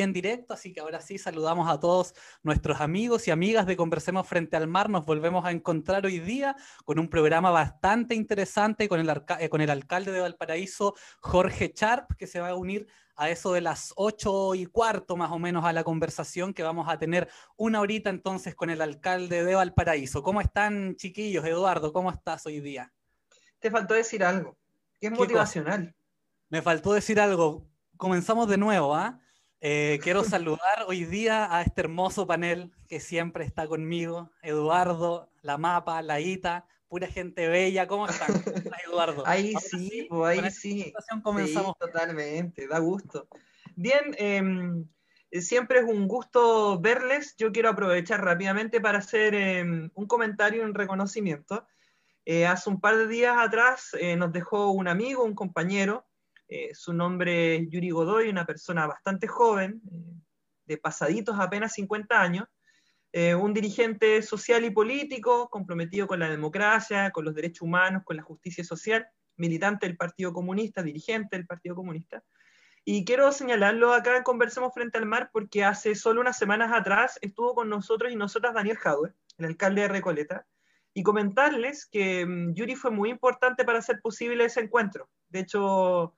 en directo, así que ahora sí saludamos a todos nuestros amigos y amigas de Conversemos Frente al Mar. Nos volvemos a encontrar hoy día con un programa bastante interesante con el, eh, con el alcalde de Valparaíso, Jorge Charp, que se va a unir a eso de las ocho y cuarto más o menos a la conversación que vamos a tener una horita entonces con el alcalde de Valparaíso. ¿Cómo están chiquillos? Eduardo, ¿cómo estás hoy día? Te faltó decir algo, que es motivacional. Me faltó decir algo. Comenzamos de nuevo, ¿ah? Eh, quiero saludar hoy día a este hermoso panel que siempre está conmigo, Eduardo, la Mapa, la Ita, pura gente bella. ¿Cómo están, Eduardo? Ahí sí, pues ahí sí. Comenzamos. totalmente, da gusto. Bien, em, siempre es un gusto verles. Yo quiero aprovechar rápidamente para hacer em, un comentario en reconocimiento. Eh, hace un par de días atrás eh, nos dejó un amigo, un compañero, eh, su nombre es Yuri Godoy, una persona bastante joven, de pasaditos apenas 50 años, eh, un dirigente social y político comprometido con la democracia, con los derechos humanos, con la justicia social, militante del Partido Comunista, dirigente del Partido Comunista. Y quiero señalarlo acá en Conversemos Frente al Mar porque hace solo unas semanas atrás estuvo con nosotros y nosotras Daniel Jauer, el alcalde de Recoleta, y comentarles que mm, Yuri fue muy importante para hacer posible ese encuentro. De hecho,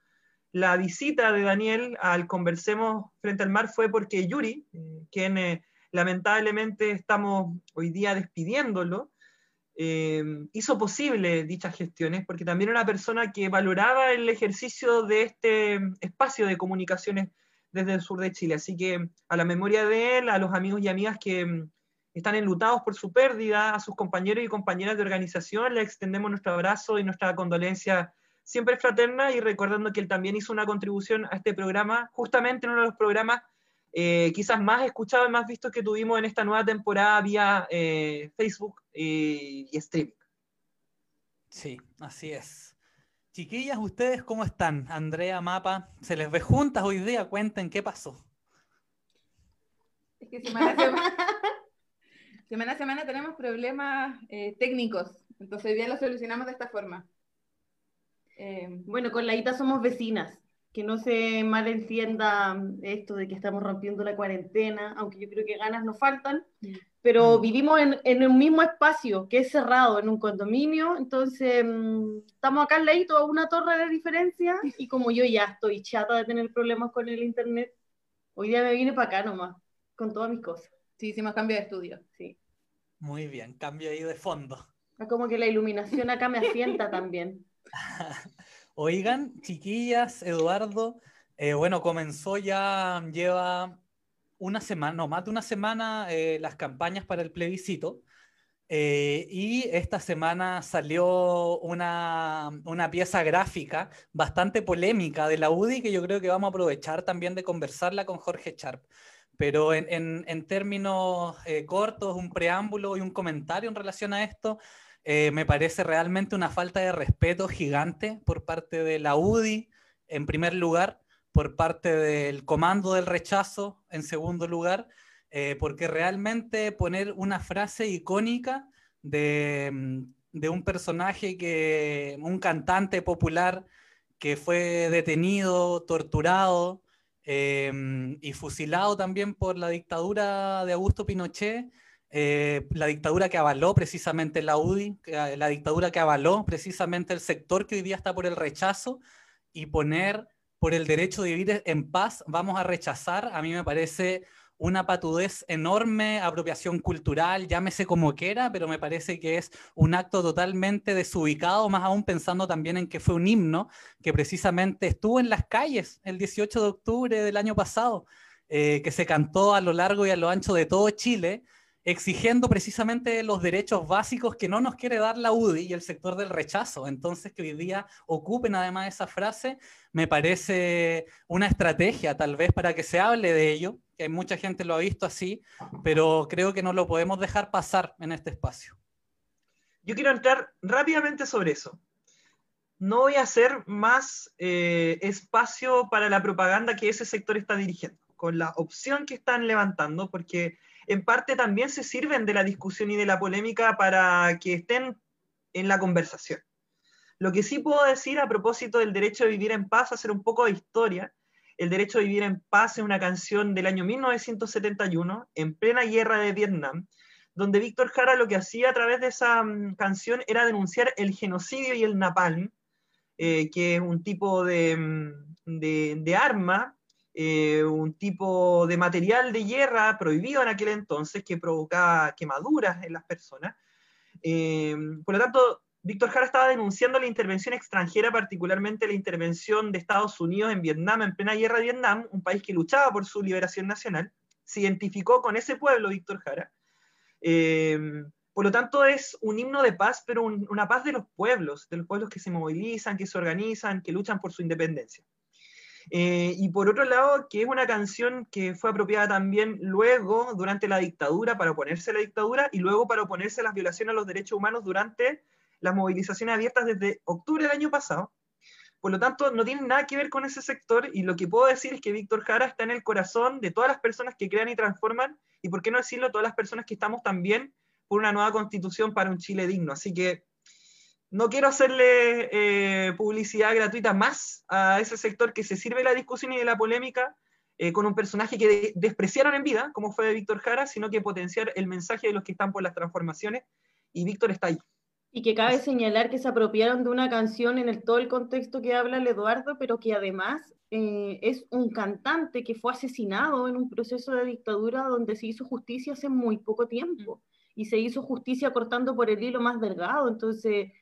la visita de Daniel al Conversemos Frente al Mar fue porque Yuri, eh, quien eh, lamentablemente estamos hoy día despidiéndolo, eh, hizo posible dichas gestiones, porque también era una persona que valoraba el ejercicio de este espacio de comunicaciones desde el sur de Chile. Así que a la memoria de él, a los amigos y amigas que mm, están enlutados por su pérdida, a sus compañeros y compañeras de organización, le extendemos nuestro abrazo y nuestra condolencia siempre fraterna y recordando que él también hizo una contribución a este programa, justamente en uno de los programas eh, quizás más escuchados y más vistos que tuvimos en esta nueva temporada vía eh, Facebook y, y streaming. Sí, así es. Chiquillas, ¿ustedes cómo están? Andrea, Mapa, ¿se les ve juntas hoy día? Cuenten qué pasó. Es que semana a semana, semana, semana tenemos problemas eh, técnicos, entonces hoy día lo solucionamos de esta forma. Bueno, con la ITA somos vecinas que no se malentienda esto de que estamos rompiendo la cuarentena, aunque yo creo que ganas nos faltan, pero mm. vivimos en, en, un mismo espacio que es cerrado, en un condominio, entonces mm, estamos acá al ladito a una torre de diferencia y como yo ya estoy chata de tener problemas con el internet, hoy día me vine para acá nomás, con todas mis cosas. Sí, hicimos cambio de estudio, sí. Muy bien, cambio ahí de fondo. Como que la iluminación acá me asienta también. Oigan, chiquillas, Eduardo, eh, bueno, comenzó ya, lleva una semana, no, más de una semana eh, las campañas para el plebiscito. Eh, y esta semana salió una, pieza gráfica bastante polémica de la UDI que yo creo que vamos a aprovechar también de conversarla con Jorge Sharp. Pero en, en términos cortos, un preámbulo y un comentario en relación a esto. Eh, me parece realmente una falta de respeto gigante por parte de la UDI, en primer lugar, por parte del comando del rechazo, en segundo lugar, eh, porque realmente poner una frase icónica de, mm, un personaje que, un cantante popular que fue detenido, torturado eh, y fusilado también por la dictadura de Augusto Pinochet, eh, la dictadura que avaló precisamente la UDI, eh, la dictadura que avaló precisamente el sector que hoy día está por el rechazo y poner por el derecho de vivir en paz, vamos a rechazar, a mí me parece una patudez enorme, apropiación cultural, llámese como quiera, pero me parece que es un acto totalmente desubicado, más aún pensando también en que fue un himno que precisamente estuvo en las calles el 18 de octubre del año pasado, eh, que se cantó a lo largo y a lo ancho de todo Chile exigiendo precisamente los derechos básicos que no nos quiere dar la UDI y el sector del rechazo. Entonces, que hoy día ocupen además esa frase, me parece una estrategia tal vez para que se hable de ello, que mucha gente lo ha visto así, pero creo que no lo podemos dejar pasar en este espacio. Yo quiero entrar rápidamente sobre eso. No voy a hacer más eh, espacio para la propaganda que ese sector está dirigiendo, con la opción que están levantando, porque en parte también se sirven de la discusión y de la polémica para que estén en la conversación. Lo que sí puedo decir a propósito del derecho de vivir en paz, hacer un poco de historia, El derecho a vivir en paz es una canción del año 1971, en plena guerra de Vietnam, donde Víctor Jara lo que hacía a través de esa mm, canción era denunciar el genocidio y el napalm, eh, que es un tipo de, mm, arma, eh, un tipo de material de guerra prohibido en aquel entonces que provocaba quemaduras en las personas. Eh, por lo tanto, Víctor Jara estaba denunciando la intervención extranjera, particularmente la intervención de Estados Unidos en Vietnam, en plena guerra de Vietnam, un país que luchaba por su liberación nacional. Se identificó con ese pueblo, Víctor Jara. Eh, por lo tanto, es un himno de paz, pero una paz de los pueblos, de los pueblos que se movilizan, que se organizan, que luchan por su independencia. Eh, y por otro lado, que es una canción que fue apropiada también luego, durante la dictadura, para oponerse a la dictadura, y luego para oponerse a las violaciones a los derechos humanos durante las movilizaciones abiertas desde octubre del año pasado. Por lo tanto, no tiene nada que ver con ese sector y lo que puedo decir es que Víctor Jara está en el corazón de todas las personas que crean y transforman y, por qué no decirlo, todas las personas que estamos también por una nueva constitución para un Chile digno. Así que no quiero hacerle eh, publicidad gratuita más a ese sector que se sirve de la discusión y de la polémica eh, con un personaje que despreciaron en vida, como fue de Víctor Jara, sino que potenciar el mensaje de los que están por las transformaciones y Víctor está ahí. Y que cabe señalar que se apropiaron de una canción en el, todo el contexto que habla el Eduardo, pero que además eh, es un cantante que fue asesinado en un proceso de dictadura donde se hizo justicia hace muy poco tiempo. Y se hizo justicia cortando por el hilo más delgado. Entonces,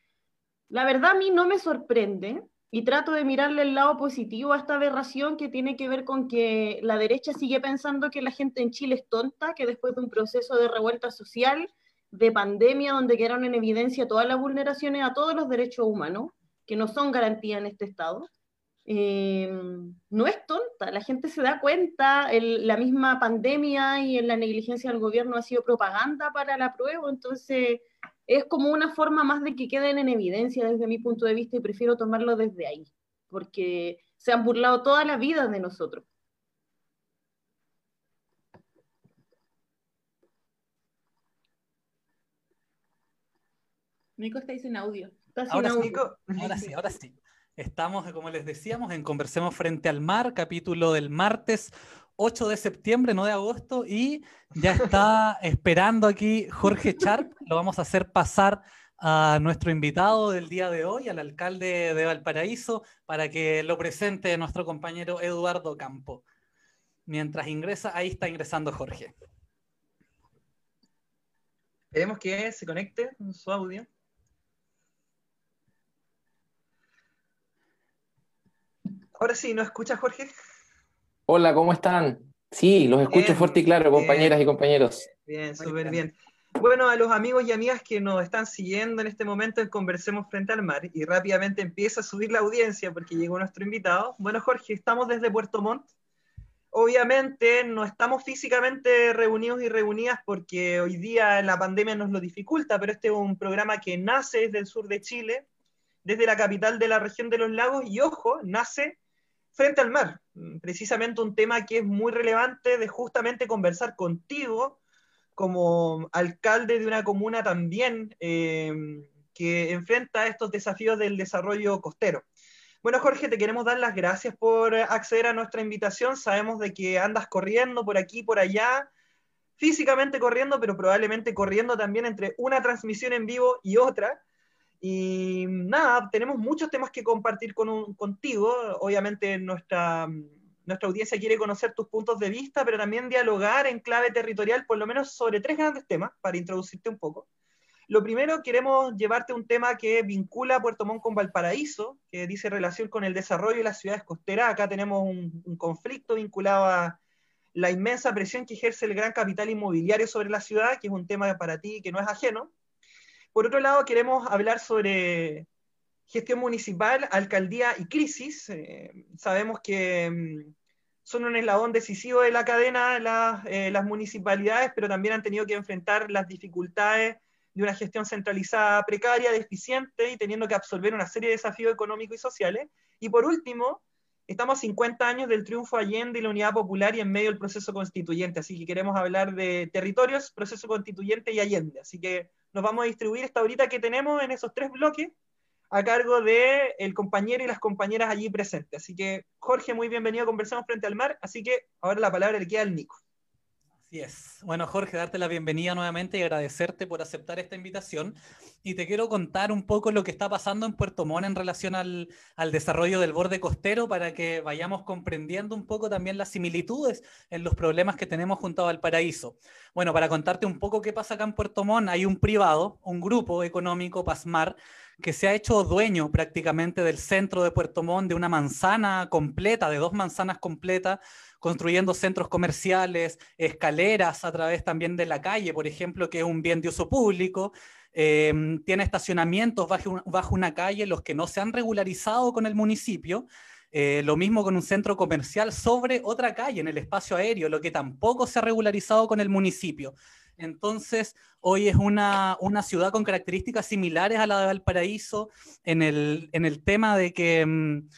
la verdad a mí no me sorprende y trato de mirarle el lado positivo a esta aberración que tiene que ver con que la derecha sigue pensando que la gente en Chile es tonta, que después de un proceso de revuelta social de pandemia donde quedaron en evidencia todas las vulneraciones a todos los derechos humanos, que no son garantía en este Estado, eh, no es tonta. La gente se da cuenta, la misma pandemia y la negligencia del gobierno ha sido propaganda para la prueba, entonces es como una forma más de que queden en evidencia desde mi punto de vista y prefiero tomarlo desde ahí, porque se han burlado toda la vida de nosotros. Nico está sin audio. ahora, Sí, ahora sí, ahora sí. Estamos, como les decíamos, en Conversemos Frente al Mar, capítulo del martes 8 de septiembre, no de agosto, y ya está esperando aquí Jorge Charp. Lo vamos a hacer pasar a nuestro invitado del día de hoy, al alcalde de Valparaíso, para que lo presente nuestro compañero Eduardo Campo. Mientras ingresa, ahí está ingresando Jorge. Esperemos que se conecte con su audio. Ahora sí, ¿nos escucha Jorge? Hola, ¿cómo están? Sí, los escucho fuerte y claro, compañeras y compañeros. Bien, súper bien. Bueno, a los amigos y amigas que nos están siguiendo en este momento en Conversemos Frente al Mar, y rápidamente empieza a subir la audiencia porque llegó nuestro invitado. Bueno, Jorge, estamos desde Puerto Montt. Obviamente no estamos físicamente reunidos y reunidas porque hoy día la pandemia nos lo dificulta, pero este es un programa que nace desde el sur de Chile, desde la capital de la región de los lagos, y ojo, nace frente al mar. Precisamente un tema que es muy relevante de justamente conversar contigo como alcalde de una comuna también eh, que enfrenta estos desafíos del desarrollo costero. Bueno, Jorge, te queremos dar las gracias por acceder a nuestra invitación. Sabemos de que andas corriendo por aquí, por allá, físicamente corriendo, pero probablemente corriendo también entre una transmisión en vivo y otra. Y nada, tenemos muchos temas que compartir con contigo. Obviamente nuestra, nuestra audiencia quiere conocer tus puntos de vista, pero también dialogar en clave territorial, por lo menos sobre tres grandes temas, para introducirte un poco. Lo primero, queremos llevarte un tema que vincula Puerto Montt con Valparaíso, que dice relación con el desarrollo de las ciudades costeras. Acá tenemos un, un conflicto vinculado a la inmensa presión que ejerce el gran capital inmobiliario sobre la ciudad, que es un tema para ti que no es ajeno. Por otro lado, queremos hablar sobre gestión municipal, alcaldía y crisis. Eh, sabemos que mm, son un eslabón decisivo de la cadena eh, las municipalidades, pero también han tenido que enfrentar las dificultades de una gestión centralizada precaria, deficiente y teniendo que absorber una serie de desafíos económicos y sociales. Y por último, estamos a 50 años del triunfo Allende y la unidad popular y en medio del proceso constituyente, así que queremos hablar de territorios, proceso constituyente y Allende. Así que nos vamos a distribuir esta horita que tenemos en esos tres bloques. a cargo de el compañero y las compañeras allí presentes. Así que, Jorge, muy bienvenido a Conversamos Frente al Mar. Así que ahora la palabra le queda al Nico. Así es. Bueno, Jorge, darte la bienvenida nuevamente y agradecerte por aceptar esta invitación. Y te quiero contar un poco lo que está pasando en Puerto Montt en relación al, al, desarrollo del borde costero para que vayamos comprendiendo un poco también las similitudes en los problemas que tenemos junto a Valparaíso. Bueno, para contarte un poco qué pasa acá en Puerto Montt, hay un privado, un grupo económico, Pasmar, que se ha hecho dueño prácticamente del centro de Puerto Montt, de una manzana completa, de dos manzanas completas, construyendo centros comerciales, escaleras a través también de la calle, por ejemplo, que es un bien de uso público. Em, tiene estacionamientos bajo, una calle, los que no se han regularizado con el municipio. Eh, lo mismo con un centro comercial sobre otra calle en el espacio aéreo, lo que tampoco se ha regularizado con el municipio. Entonces, hoy es una, ciudad con características similares a la de Valparaíso en el, tema de que, mm,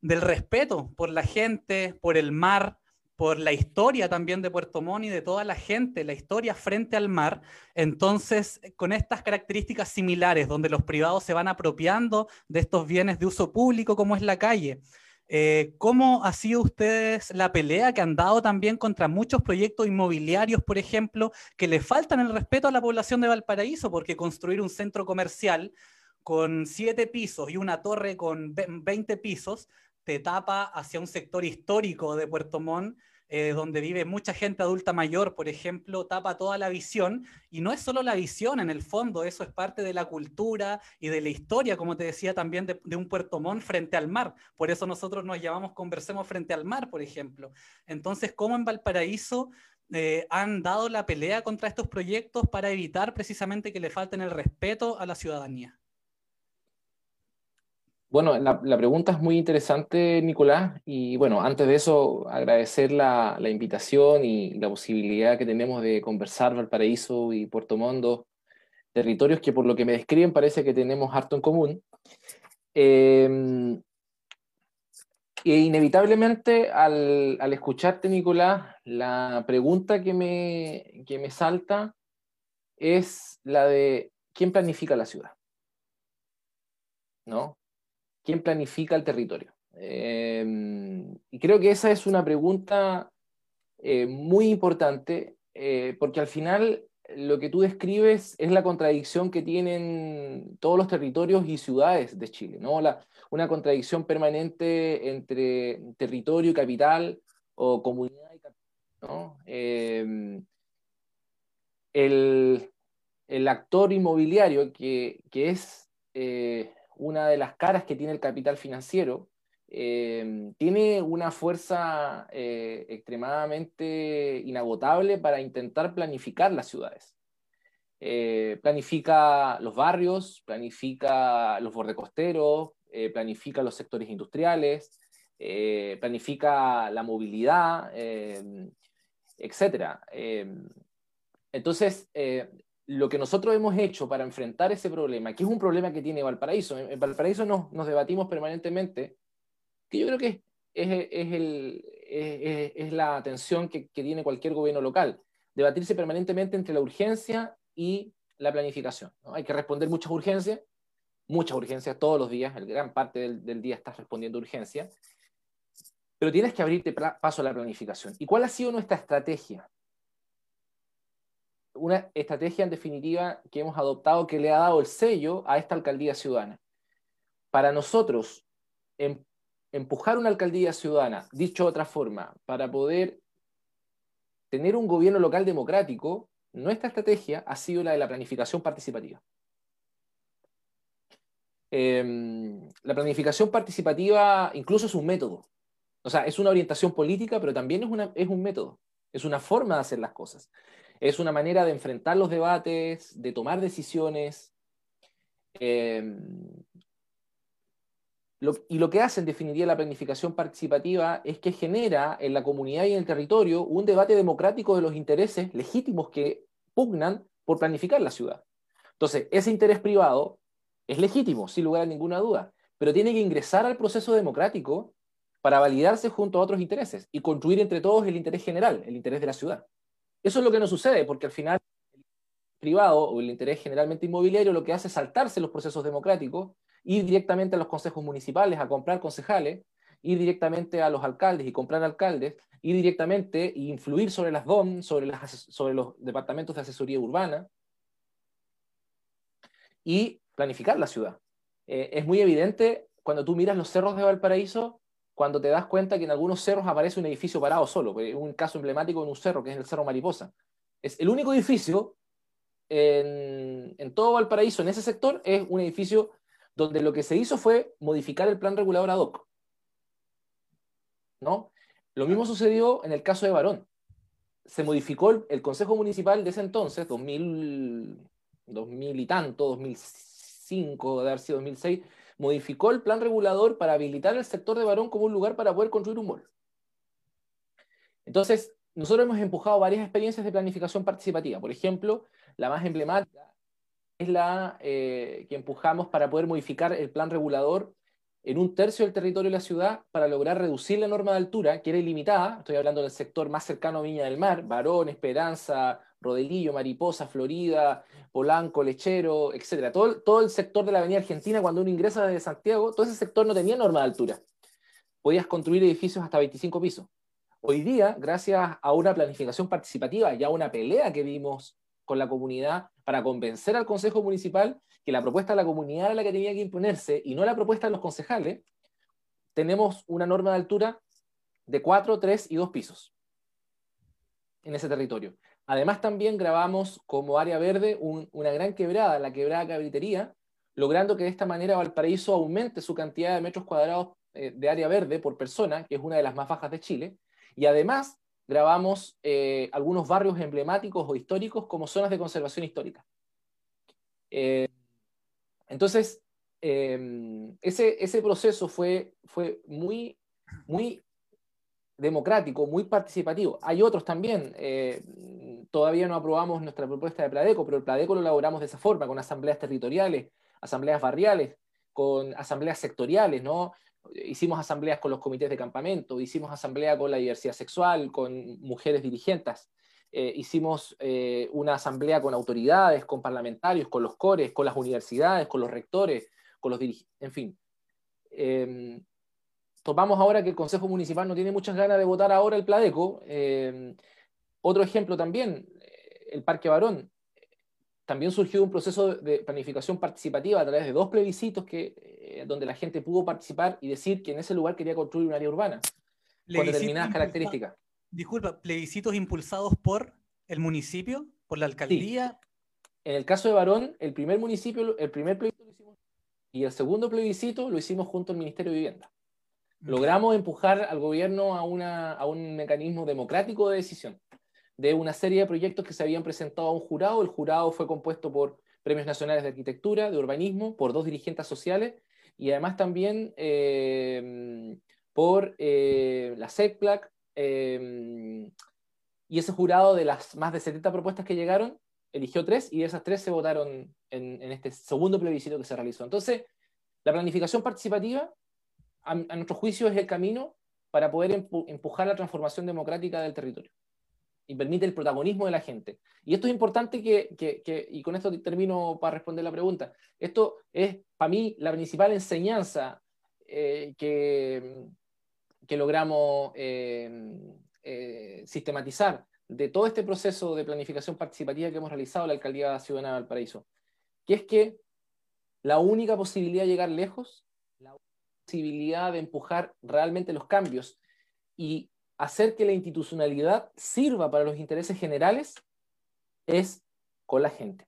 del respeto por la gente, por el mar, por la historia también de Puerto Montt y de toda la gente, la historia frente al mar. Entonces, con estas características similares, donde los privados se van apropiando de estos bienes de uso público como es la calle, eh, ¿Cómo ha sido ustedes la pelea que han dado también contra muchos proyectos inmobiliarios, por ejemplo, que le faltan el respeto a la población de Valparaíso? Porque construir un centro comercial con siete pisos y una torre con 20 pisos te tapa hacia un sector histórico de Puerto Montt eh, donde vive mucha gente adulta mayor, por ejemplo, tapa toda la visión. Y no es solo la visión, en el fondo, eso es parte de la cultura y de la historia, como te decía también, de, un Puerto Montt frente al mar. Por eso nosotros nos llamamos Conversemos frente al mar, por ejemplo. Entonces, ¿cómo en Valparaíso eh, han dado la pelea contra estos proyectos para evitar precisamente que le falten el respeto a la ciudadanía? Bueno, la, pregunta es muy interesante, Nicolás, y bueno, antes de eso, agradecer la, invitación y la posibilidad que tenemos de conversar Valparaíso y Puerto Montt, territorios que por lo que me describen parece que tenemos harto en común. Eh, e inevitablemente al, al, escucharte, Nicolás, la pregunta que me, que me salta es la de quién planifica la ciudad. ¿No? ¿Quién planifica el territorio? Em, y creo que esa es una pregunta eh, muy importante eh, porque al final lo que tú describes es la contradicción que tienen todos los territorios y ciudades de Chile, ¿no? La, una contradicción permanente entre territorio y capital o comunidad y capital, ¿no? Em, el, el, actor inmobiliario que, que es eh, una de las caras que tiene el capital financiero, eh, tiene una fuerza eh, extremadamente inagotable para intentar planificar las ciudades. Eh, planifica los barrios, planifica los bordecosteros, planifica los sectores industriales, planifica la movilidad, etc. entonces, lo que nosotros hemos hecho para enfrentar ese problema, que es un problema que tiene Valparaíso, en Valparaíso nos, nos debatimos permanentemente, que yo creo que es, es, la atención que, tiene cualquier gobierno local, debatirse permanentemente entre la urgencia y la planificación. Hay que responder muchas urgencias, muchas urgencias todos los días, gran parte del, del día estás respondiendo urgencias, pero tienes que abrirte paso a la planificación. ¿Y cuál ha sido nuestra estrategia? Una estrategia en definitiva que hemos adoptado que le ha dado el sello a esta alcaldía ciudadana. Para nosotros, em, empujar una alcaldía ciudadana, dicho de otra forma, para poder tener un gobierno local democrático, nuestra estrategia ha sido la de la planificación participativa. Em, la planificación participativa incluso es un método. O sea, es una orientación política, pero también es, una, es un método. Es una forma de hacer las cosas. Es una manera de enfrentar los debates, de tomar decisiones. Em, y lo que hace en definitiva la planificación participativa es que genera en la comunidad y en el territorio un debate democrático de los intereses legítimos que pugnan por planificar la ciudad. Entonces, ese interés privado es legítimo, sin lugar a ninguna duda, pero tiene que ingresar al proceso democrático para validarse junto a otros intereses y construir entre todos el interés general, el interés de la ciudad. Eso es lo que no sucede, porque al final el privado o el interés generalmente inmobiliario lo que hace es saltarse los procesos democráticos ir directamente a los consejos municipales a comprar concejales, ir directamente a los alcaldes y comprar alcaldes, ir directamente e influir sobre las DOM, sobre, las, sobre los departamentos de asesoría urbana y planificar la ciudad. Eh, es muy evidente cuando tú miras los cerros de Valparaíso, cuando te das cuenta que en algunos cerros aparece un edificio parado solo. Un caso emblemático en un cerro, que es el Cerro Mariposa. Es el único edificio en, en todo Valparaíso, en ese sector, es un edificio donde lo que se hizo fue modificar el plan regulador ad hoc. ¿No? Lo mismo sucedió en el caso de Barón. Se modificó el, Consejo Municipal de ese entonces, 2000, 2000 y tanto, 2005, de haber sido 2006, modificó el plan regulador para habilitar el sector de Barón como un lugar para poder construir un mall. Entonces, nosotros hemos empujado varias experiencias de planificación participativa. Por ejemplo, la más emblemática es la eh, que empujamos para poder modificar el plan regulador en un tercio del territorio de la ciudad para lograr reducir la norma de altura, que era ilimitada, estoy hablando del sector más cercano a Viña del Mar, Barón, Esperanza, Rodelillo, Mariposa, Florida, Polanco, Lechero, etc. Todo, todo el sector de la Avenida Argentina, cuando uno ingresa desde Santiago, todo ese sector no tenía norma de altura. Podías construir edificios hasta 25 pisos. Hoy día, gracias a una planificación participativa y a una pelea que vimos con la comunidad para convencer al Consejo Municipal que la propuesta de la comunidad era la que tenía que imponerse y no la propuesta de los concejales, tenemos una norma de altura de 4, 3 y 2 pisos en ese territorio. Además, también grabamos como área verde una gran quebrada, la quebrada Cabritería, logrando que de esta manera Valparaíso aumente su cantidad de metros cuadrados eh, de área verde por persona, que es una de las más bajas de Chile, y además grabamos eh, algunos barrios emblemáticos o históricos como zonas de conservación histórica. Eh, entonces, eh, ese, ese, proceso fue, fue muy, muy democrático, muy participativo. Hay otros también. todavía no aprobamos nuestra propuesta de Pladeco, pero el Pladeco lo elaboramos de esa forma, con asambleas territoriales, asambleas barriales, con asambleas sectoriales, ¿no? Hicimos asambleas con los comités de campamento, hicimos asamblea con la diversidad sexual, con mujeres dirigentes, eh, hicimos eh, una asamblea con autoridades, con parlamentarios, con los cores, con las universidades, con los rectores, con los dirigentes, en fin. Eh, tomamos ahora que el Consejo Municipal no tiene muchas ganas de votar ahora el Pladeco. Em, otro ejemplo también, el Parque Barón también surgió un proceso de planificación participativa a través de dos plebiscitos que, eh, donde la gente pudo participar y decir que en ese lugar quería construir un área urbana con determinadas características. Disculpa, plebiscitos impulsados por el municipio, por la alcaldía. En el caso de Barón, el primer municipio, el primer plebiscito lo hicimos y el segundo plebiscito lo hicimos junto al Ministerio de Vivienda. Logramos empujar al gobierno a, una, a un mecanismo democrático de decisión de una serie de proyectos que se habían presentado a un jurado. El jurado fue compuesto por premios nacionales de arquitectura, de urbanismo, por dos dirigentes sociales y además también eh, por eh, la SECPLAC. Eh, y ese jurado de las más de 70 propuestas que llegaron, eligió tres y de esas tres se votaron en, este segundo plebiscito que se realizó. Entonces, la planificación participativa, a nuestro juicio, es el camino para poder empujar la transformación democrática del territorio y permite el protagonismo de la gente. Y esto es importante que, que, y con esto termino para responder la pregunta, esto es para mí la principal enseñanza eh, que, que logramos eh, eh, sistematizar de todo este proceso de planificación participativa que hemos realizado en la Alcaldía Ciudadana de Valparaíso, que es que la única posibilidad de llegar lejos, la posibilidad de empujar realmente los cambios y hacer que la institucionalidad sirva para los intereses generales es con la gente,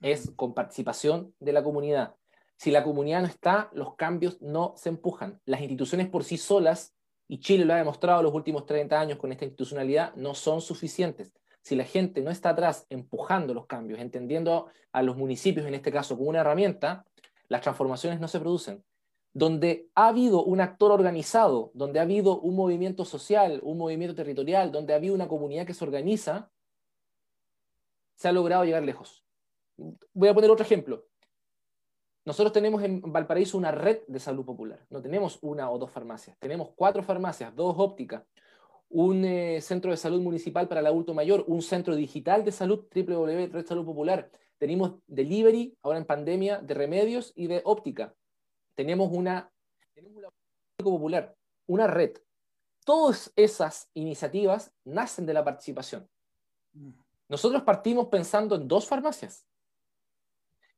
es con participación de la comunidad. Si la comunidad no está, los cambios no se empujan. Las instituciones por sí solas, y Chile lo ha demostrado los últimos 30 años con esta institucionalidad, no son suficientes. Si la gente no está atrás empujando los cambios, entendiendo a los municipios en este caso como una herramienta, las transformaciones no se producen donde ha habido un actor organizado, donde ha habido un movimiento social, un movimiento territorial, donde ha habido una comunidad que se organiza, se ha logrado llegar lejos. Voy a poner otro ejemplo. Nosotros tenemos en Valparaíso una red de salud popular. No tenemos una o dos farmacias. Tenemos cuatro farmacias, dos ópticas, un eh, centro de salud municipal para el adulto mayor, un centro digital de salud, Red Salud Popular. Tenemos delivery, ahora en pandemia, de remedios y de óptica. Tenemos una, tenemos una popular, una red. Todas esas iniciativas nacen de la participación. Nosotros partimos pensando en dos farmacias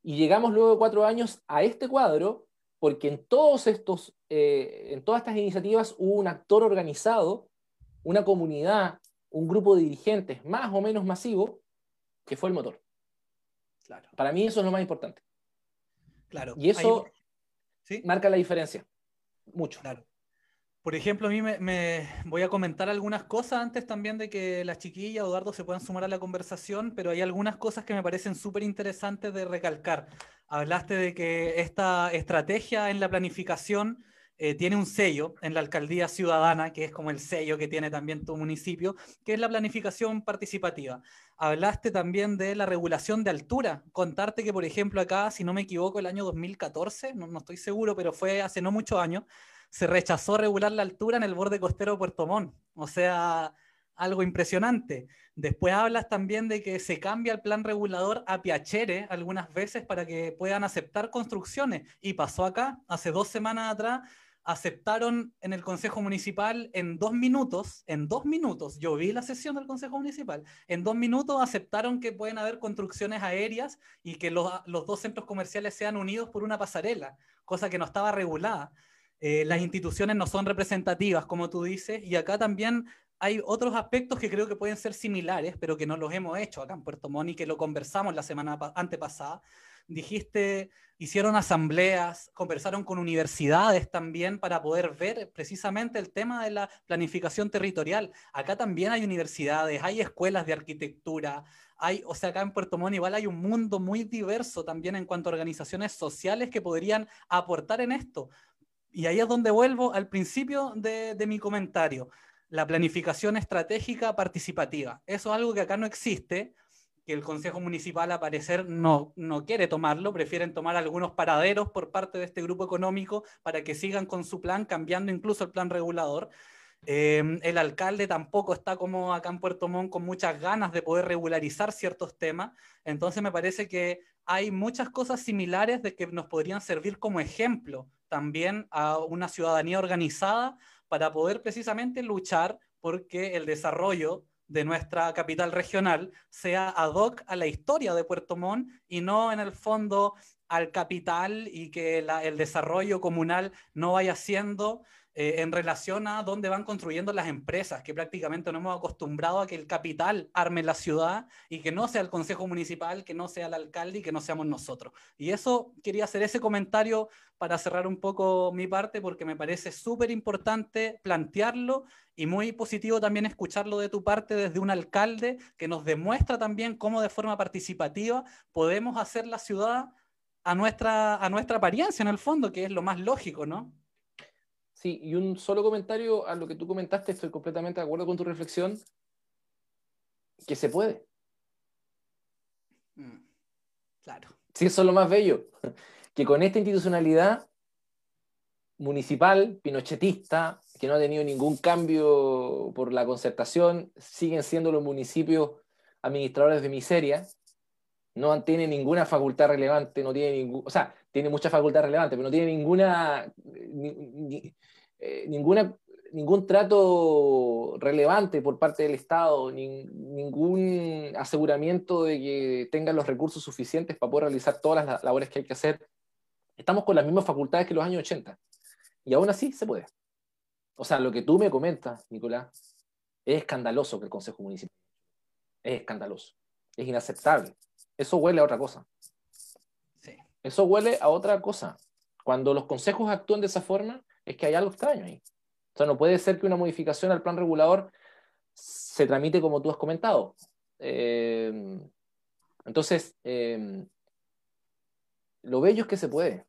y llegamos luego de cuatro años a este cuadro porque en, todos estos, eh, en todas estas iniciativas hubo un actor organizado, una comunidad, un grupo de dirigentes más o menos masivo, que fue el motor. Claro. Para mí eso es lo más importante. Claro. Y eso marca la diferencia. Mucho. Claro. Por ejemplo, a mí me, voy a comentar algunas cosas antes también de que las chiquillas, Eduardo, se puedan sumar a la conversación, pero hay algunas cosas que me parecen súper interesantes de recalcar. Hablaste de que esta estrategia en la planificación eh, tiene un sello en la alcaldía ciudadana, que es como el sello que tiene también tu municipio, que es la planificación participativa. Hablaste también de la regulación de altura. Contarte que, por ejemplo, acá, si no me equivoco, el año 2014, no, estoy seguro, pero fue hace no muchos años, se rechazó regular la altura en el borde costero de Puerto Montt. O sea, algo impresionante. Después hablas también de que se cambia el plan regulador a Piachere algunas veces para que puedan aceptar construcciones. Y pasó acá, hace dos semanas atrás, aceptaron en el Consejo Municipal en dos minutos, en dos minutos, yo vi la sesión del Consejo Municipal, en dos minutos aceptaron que pueden haber construcciones aéreas y que los, los dos centros comerciales sean unidos por una pasarela, cosa que no estaba regulada. Eh, las instituciones no son representativas, como tú dices, y acá también hay otros aspectos que creo que pueden ser similares, pero que no los hemos hecho acá en Puerto Montt y que lo conversamos la semana antepasada. Dijiste, hicieron asambleas, conversaron con universidades también para poder ver precisamente el tema de la planificación territorial. Acá también hay universidades, hay escuelas de arquitectura, hay, o sea, acá en Puerto Montt igual hay un mundo muy diverso también en cuanto a organizaciones sociales que podrían aportar en esto y ahí es donde vuelvo al principio de, mi comentario, la planificación estratégica participativa. Eso es algo que acá no existe, que el Consejo Municipal a parecer no, no quiere tomarlo, prefieren tomar algunos paraderos por parte de este grupo económico para que sigan con su plan, cambiando incluso el plan regulador. Em, el alcalde tampoco está como acá en Puerto Montt con muchas ganas de poder regularizar ciertos temas. Entonces me parece que hay muchas cosas similares de que nos podrían servir como ejemplo también a una ciudadanía organizada para poder precisamente luchar porque el desarrollo de nuestra capital regional sea ad hoc a la historia de Puerto Montt y no en el fondo al capital y que el desarrollo comunal no vaya siendo eh, en relación a dónde van construyendo las empresas, que prácticamente nos hemos acostumbrado a que el capital arme la ciudad y que no sea el Consejo Municipal, que no sea el alcalde y que no seamos nosotros. Y eso quería hacer ese comentario para cerrar un poco mi parte, porque me parece súper importante plantearlo y muy positivo también escucharlo de tu parte desde un alcalde que nos demuestra también cómo de forma participativa podemos hacer la ciudad a nuestra, a nuestra apariencia en el fondo, que es lo más lógico, ¿no? Sí, y un solo comentario a lo que tú comentaste, estoy completamente de acuerdo con tu reflexión, que se puede. Mm, claro. Sí, eso es lo más bello, que con esta institucionalidad municipal, pinochetista, que no ha tenido ningún cambio por la concertación, siguen siendo los municipios administradores de miseria, no tiene ninguna facultad relevante, no tiene ningún, o sea, tiene mucha facultad relevante, pero no tiene ninguna, eh, ninguna ningún trato relevante por parte del Estado, ningún aseguramiento de que tengan los recursos suficientes para poder realizar todas las labores que hay que hacer. Estamos con las mismas facultades que los años 80. Y aún así se puede. O sea, lo que tú me comentas, Nicolás, es escandaloso que el Consejo Municipal. Es escandaloso. Es inaceptable. Eso huele a otra cosa. Eso huele a otra cosa. Cuando los consejos actúan de esa forma, es que hay algo extraño ahí. O sea, no puede ser que una modificación al plan regulador se tramite como tú has comentado. Eh, entonces, eh, lo bello es que se puede.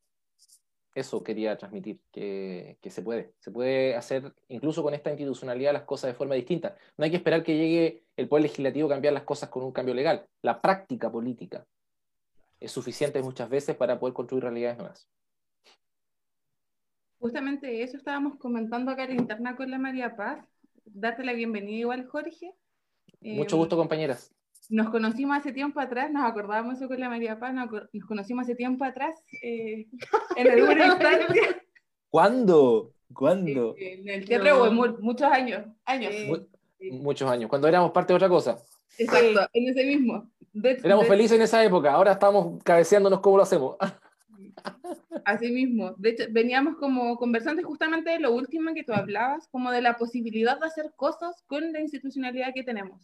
Eso quería transmitir, que, que, se puede. Se puede hacer, incluso con esta institucionalidad, las cosas de forma distinta. No hay que esperar que llegue el Poder Legislativo a cambiar las cosas con un cambio legal. La práctica política es suficiente muchas veces para poder construir realidades nuevas. Justamente eso estábamos comentando acá en interna con la María Paz, darte la bienvenida igual, Jorge. Mucho gusto, compañeras. Nos conocimos hace tiempo atrás, nos acordábamos eso con la María Paz, nos, conocimos hace tiempo atrás, eh, en alguna instancia. ¿Cuándo? ¿Cuándo? en el teatro, muchos años. años. Muchos años, cuando éramos parte de otra cosa. Exacto, en ese mismo. Éramos felices en esa época, ahora estamos cabeceándonos cómo lo hacemos. Así mismo. De hecho, veníamos como conversando justamente de lo último que tú hablabas, como de la posibilidad de hacer cosas con la institucionalidad que tenemos.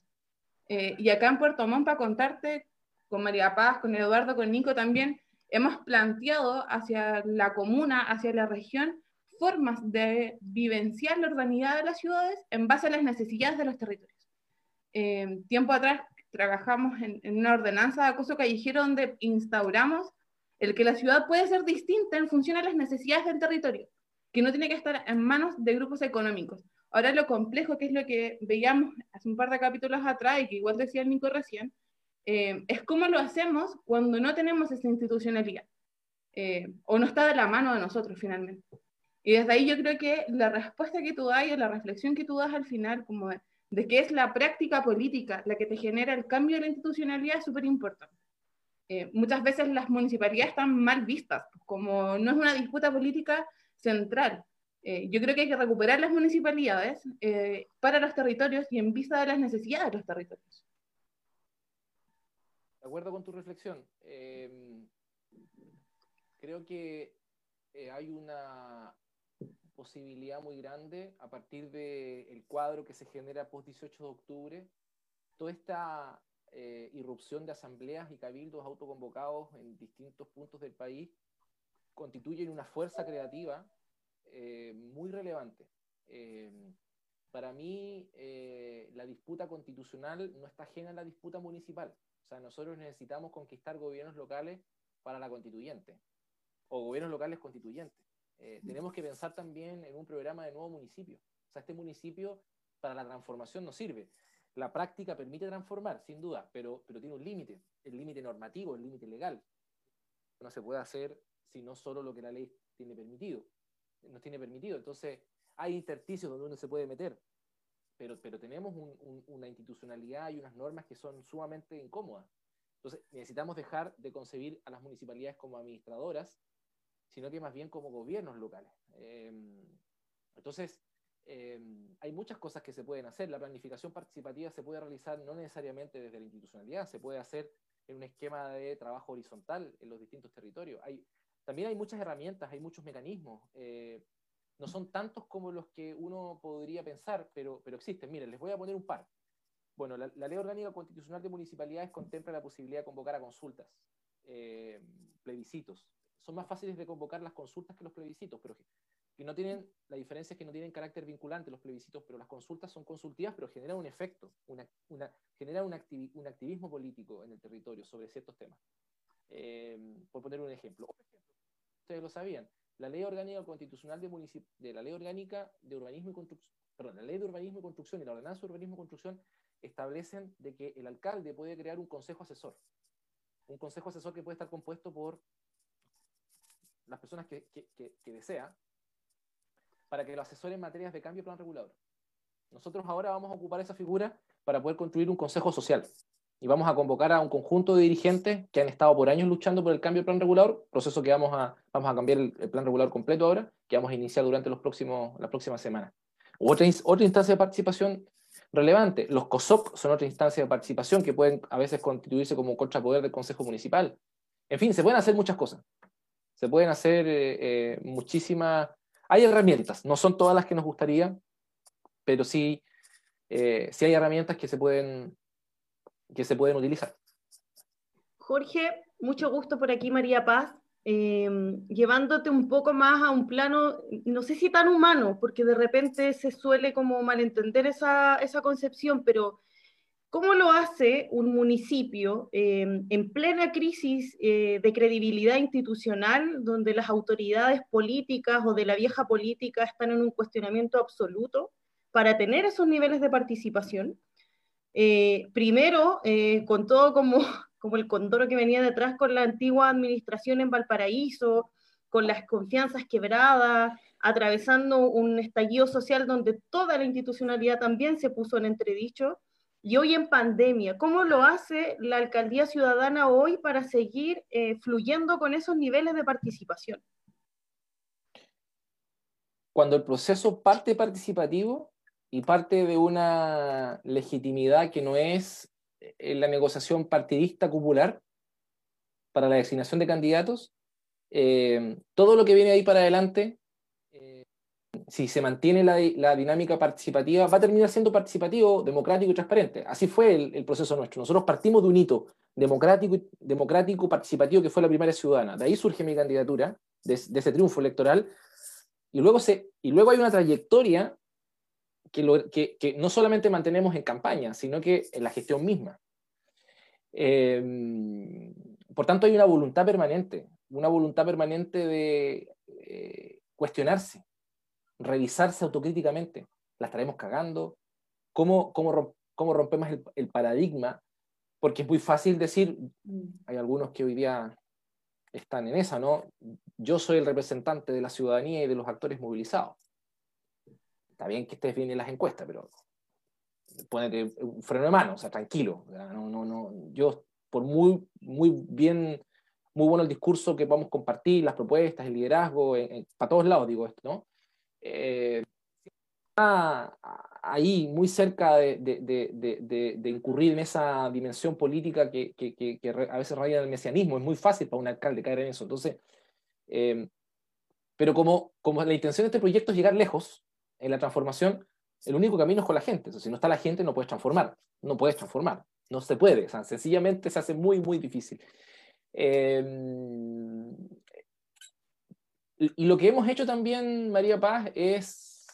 Eh, y acá en Puerto Montt, para contarte, con María Paz, con Eduardo, con Nico también, hemos planteado hacia la comuna, hacia la región, formas de vivenciar la urbanidad de las ciudades en base a las necesidades de los territorios. Eh, tiempo atrás trabajamos en, en, una ordenanza de acoso callejero donde instauramos el que la ciudad puede ser distinta en función a las necesidades del territorio, que no tiene que estar en manos de grupos económicos. Ahora lo complejo, que es lo que veíamos hace un par de capítulos atrás y que igual decía el Nico recién, eh, es cómo lo hacemos cuando no tenemos esa institucionalidad eh, o no está de la mano de nosotros finalmente. Y desde ahí yo creo que la respuesta que tú das y la reflexión que tú das al final, como de, de que es la práctica política la que te genera el cambio de la institucionalidad, es súper importante. Eh, muchas veces las municipalidades están mal vistas, como no es una disputa política central. Eh, yo creo que hay que recuperar las municipalidades eh, para los territorios y en vista de las necesidades de los territorios. De acuerdo con tu reflexión, creo que hay una posibilidad muy grande a partir del cuadro que se genera post 18 de octubre, toda esta eh, irrupción de asambleas y cabildos autoconvocados en distintos puntos del país constituyen una fuerza creativa eh, muy relevante. Eh, para mí, la disputa constitucional no está ajena a la disputa municipal. O sea, nosotros necesitamos conquistar gobiernos locales para la constituyente o gobiernos locales constituyentes. Tenemos que pensar también en un programa de nuevo municipio. O sea, este municipio para la transformación no sirve la práctica permite transformar, sin duda, pero, pero tiene un límite, el límite normativo, el límite legal. No se puede hacer si no solo lo que la ley tiene permitido, nos tiene permitido. Entonces, hay intersticios donde uno se puede meter, pero, pero tenemos una institucionalidad y unas normas que son sumamente incómodas. Entonces, necesitamos dejar de concebir a las municipalidades como administradoras, sino que más bien como gobiernos locales. Eh, entonces, Em, hay muchas cosas que se pueden hacer. La planificación participativa se puede realizar no necesariamente desde la institucionalidad, se puede hacer en un esquema de trabajo horizontal en los distintos territorios. Hay, también hay muchas herramientas, hay muchos mecanismos. Eh, no son tantos como los que uno podría pensar, pero, pero existen. Miren, les voy a poner un par. Bueno, la, Ley Orgánica Constitucional de Municipalidades contempla la posibilidad de convocar a consultas, eh, plebiscitos. Son más fáciles de convocar las consultas que los plebiscitos, pero que no tienen, la diferencia es que no tienen carácter vinculante los plebiscitos, pero las consultas son consultivas, pero generan un efecto, una, una, generan un, activismo político en el territorio sobre ciertos temas. Eh, por poner un ejemplo. Ustedes lo sabían, la ley orgánica constitucional de, de la ley orgánica de urbanismo y construcción, perdón, la ley de urbanismo y construcción y la ordenanza de urbanismo y construcción establecen de que el alcalde puede crear un consejo asesor. Un consejo asesor que puede estar compuesto por las personas que, que, desea, para que lo asesore en materias de cambio plan regulador. Nosotros ahora vamos a ocupar esa figura para poder construir un consejo social. Y vamos a convocar a un conjunto de dirigentes que han estado por años luchando por el cambio del plan regulador, proceso que vamos a, vamos a cambiar el, plan regulador completo ahora, que vamos a iniciar durante los próximos, las próximas semanas. Otra, otra instancia de participación relevante, los COSOC son otra instancia de participación que pueden a veces constituirse como contrapoder del Consejo Municipal. En fin, se pueden hacer muchas cosas. Se pueden hacer eh, eh, muchísimas hay herramientas, no son todas las que nos gustaría, pero sí, eh, sí hay herramientas que se pueden, que se pueden utilizar. Jorge, mucho gusto por aquí, María Paz. Em, llevándote un poco más a un plano, no sé si tan humano, porque de repente se suele como malentender esa, esa concepción, pero ¿Cómo lo hace un municipio em, en plena crisis eh, de credibilidad institucional, donde las autoridades políticas o de la vieja política están en un cuestionamiento absoluto para tener esos niveles de participación? Eh, primero, eh, con todo como, como el condoro que venía detrás con la antigua administración en Valparaíso, con las confianzas quebradas, atravesando un estallido social donde toda la institucionalidad también se puso en entredicho, y hoy en pandemia, ¿cómo lo hace la alcaldía ciudadana hoy para seguir eh, fluyendo con esos niveles de participación? Cuando el proceso parte participativo y parte de una legitimidad que no es eh, la negociación partidista cupular para la designación de candidatos, eh, todo lo que viene ahí para adelante si se mantiene la, dinámica participativa, va a terminar siendo participativo, democrático y transparente. Así fue el, proceso nuestro. Nosotros partimos de un hito democrático, democrático, participativo, que fue la primaria ciudadana. De ahí surge mi candidatura, de, ese triunfo electoral. Y luego, se, hay una trayectoria que, no solamente mantenemos en campaña, sino que en la gestión misma. Eh, por tanto, hay una voluntad permanente, una voluntad permanente de eh, cuestionarse, revisarse autocríticamente. ¿La estaremos cagando? ¿Cómo, cómo, cómo rompemos el, paradigma? Porque es muy fácil decir, hay algunos que hoy día están en esa, ¿no? Yo soy el representante de la ciudadanía y de los actores movilizados. Está bien que estés bien en las encuestas, pero ponete un freno de mano, o sea, tranquilo. No, no, no. Yo, por muy, muy bien, muy bueno el discurso que podamos compartir, las propuestas, el liderazgo, para todos lados digo esto, ¿no? Eh, ahí muy cerca de, de, incurrir en esa dimensión política que, a veces raya el mesianismo. Es muy fácil para un alcalde caer en eso. Entonces, eh, pero como, como la intención de este proyecto es llegar lejos en la transformación, el único camino es con la gente. si no está la gente, no puedes transformar. No puedes transformar. No se puede. Sencillamente se hace muy, muy difícil. Eh, y lo que hemos hecho también, María Paz, es,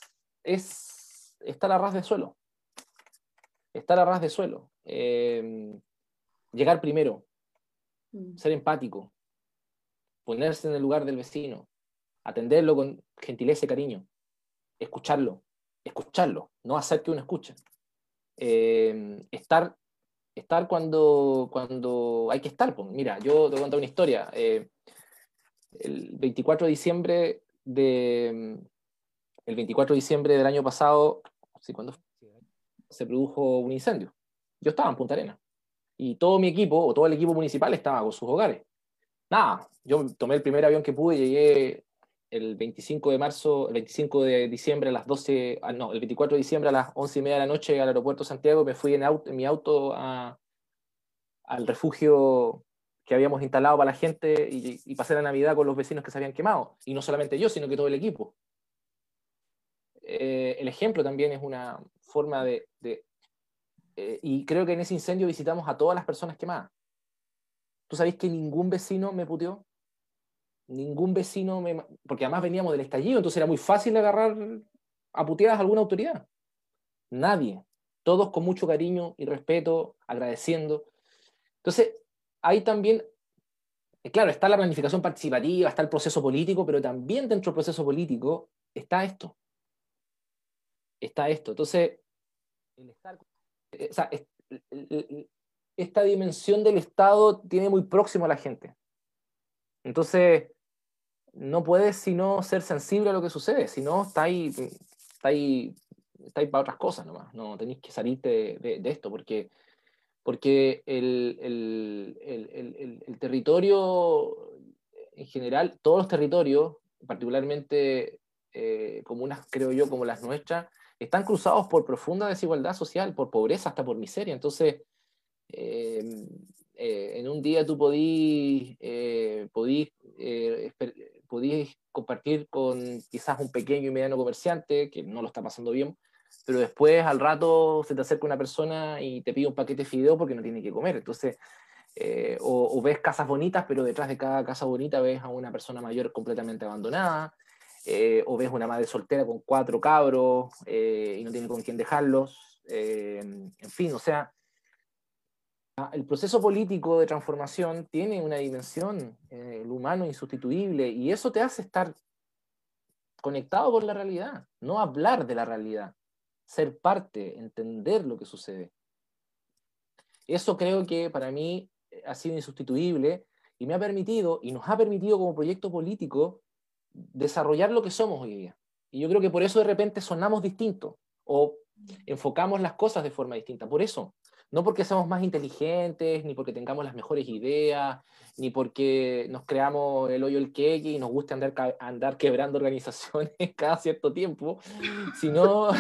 es estar a ras de suelo. Estar a ras de suelo. Em, llegar primero. Mm. Ser empático. Ponerse en el lugar del vecino. Atenderlo con gentileza y cariño. Escucharlo. Escucharlo. No hacer que uno escuche. Em, estar, estar cuando, cuando hay que estar. Pues. Mira, yo te voy a contar una historia. Eh, el 24 de diciembre de el 24 de diciembre del año pasado, cuando se produjo un incendio. Yo estaba en Punta Arena y todo mi equipo o todo el equipo municipal estaba con sus hogares. Nada, yo tomé el primer avión que pude, llegué el 25 de marzo, el 25 de diciembre a las 12, ah, no, el 24 de diciembre a las 11 y media de la noche al aeropuerto de Santiago, me fui en, en mi auto a, al refugio que habíamos instalado para la gente y, pasé la Navidad con los vecinos que se habían quemado. Y no solamente yo, sino que todo el equipo. Eh, el ejemplo también es una forma de... Eh, y creo que en ese incendio visitamos a todas las personas quemadas. ¿Tú sabés que ningún vecino me puteó? Ningún vecino me... Porque además veníamos del estallido, entonces era muy fácil agarrar a puteadas a alguna autoridad. Nadie. Todos con mucho cariño y respeto, agradeciendo. Entonces, hay también, eh, claro, está la planificación participativa, está el proceso político, pero también dentro del proceso político está esto. Está esto. Entonces, eh, esta dimensión del Estado tiene muy próximo a la gente. Entonces, no puedes sino ser sensible a lo que sucede, si no, está ahí, está ahí, está ahí para otras cosas nomás. No tenéis que salirte de, de esto, porque porque el, el, el, territorio en general, todos los territorios, particularmente eh, comunas, creo yo, como las nuestras, están cruzados por profunda desigualdad social, por pobreza, hasta por miseria. Entonces, em, eh, en un día tú podís, eh, podís compartir con quizás un pequeño y mediano comerciante que no lo está pasando bien, pero después al rato se te acerca una persona y te pide un paquete de fideo porque no tiene que comer. Entonces, eh, o, ves casas bonitas, pero detrás de cada casa bonita ves a una persona mayor completamente abandonada, eh, o ves una madre soltera con cuatro cabros eh, y no tiene con quién dejarlos. en fin, o sea, el proceso político de transformación tiene una dimensión, el humano insustituible, y eso te hace estar conectado con la realidad, no hablar de la realidad ser parte, entender lo que sucede. Eso creo que para mí ha sido insustituible y me ha permitido, y nos ha permitido como proyecto político, desarrollar lo que somos hoy día. Y yo creo que por eso de repente sonamos distintos o enfocamos las cosas de forma distinta. Por eso, no porque seamos más inteligentes, ni porque tengamos las mejores ideas, ni porque nos creamos el hoyo el queque y nos guste andar, andar quebrando organizaciones cada cierto tiempo, sino,